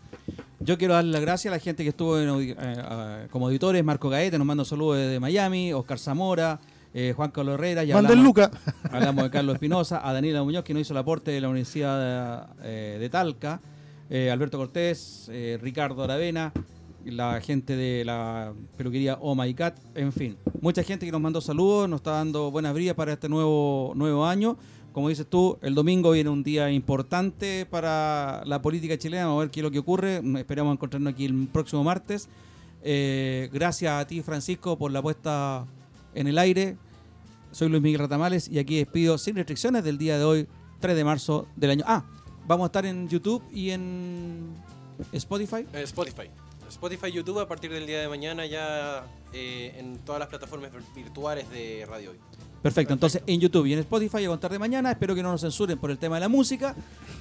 Yo quiero darle las gracias a la gente que estuvo en eh, como auditores, Marco Gaete, nos manda saludos desde Miami, Oscar Zamora, eh, Juan Carlos Herrera, ya hablamos, Luca. hablamos de Carlos Espinosa, a Daniela Muñoz, que nos hizo el aporte de la Universidad de, eh, de Talca, eh, Alberto Cortés, Ricardo Aravena, la gente de la peluquería Oh My Cat, en fin, mucha gente que nos mandó saludos, nos está dando buenas brillas para este nuevo, nuevo año. Como dices tú, el domingo viene un día importante para la política chilena. Vamos a ver qué es lo que ocurre. Esperamos encontrarnos aquí el próximo martes. Eh, gracias a ti, Francisco, por la puesta en el aire. Soy Luis Miguel Ratamales y aquí despido sin restricciones del día de hoy, 3 de marzo del año. Ah, vamos a estar en YouTube y en Spotify. Eh, Spotify. Spotify, YouTube a partir del día de mañana ya eh, en todas las plataformas vir- virtuales de Radio Hoy. Perfecto, entonces en YouTube y en Spotify a contar de mañana. Espero que no nos censuren por el tema de la música,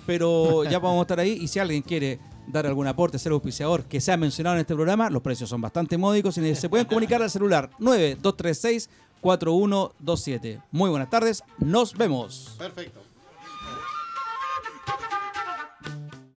pero ya vamos a estar ahí. Y si alguien quiere dar algún aporte, ser auspiciador que sea mencionado en este programa, los precios son bastante módicos y se pueden comunicar al celular 9236 4127. Muy buenas tardes, nos vemos. Perfecto.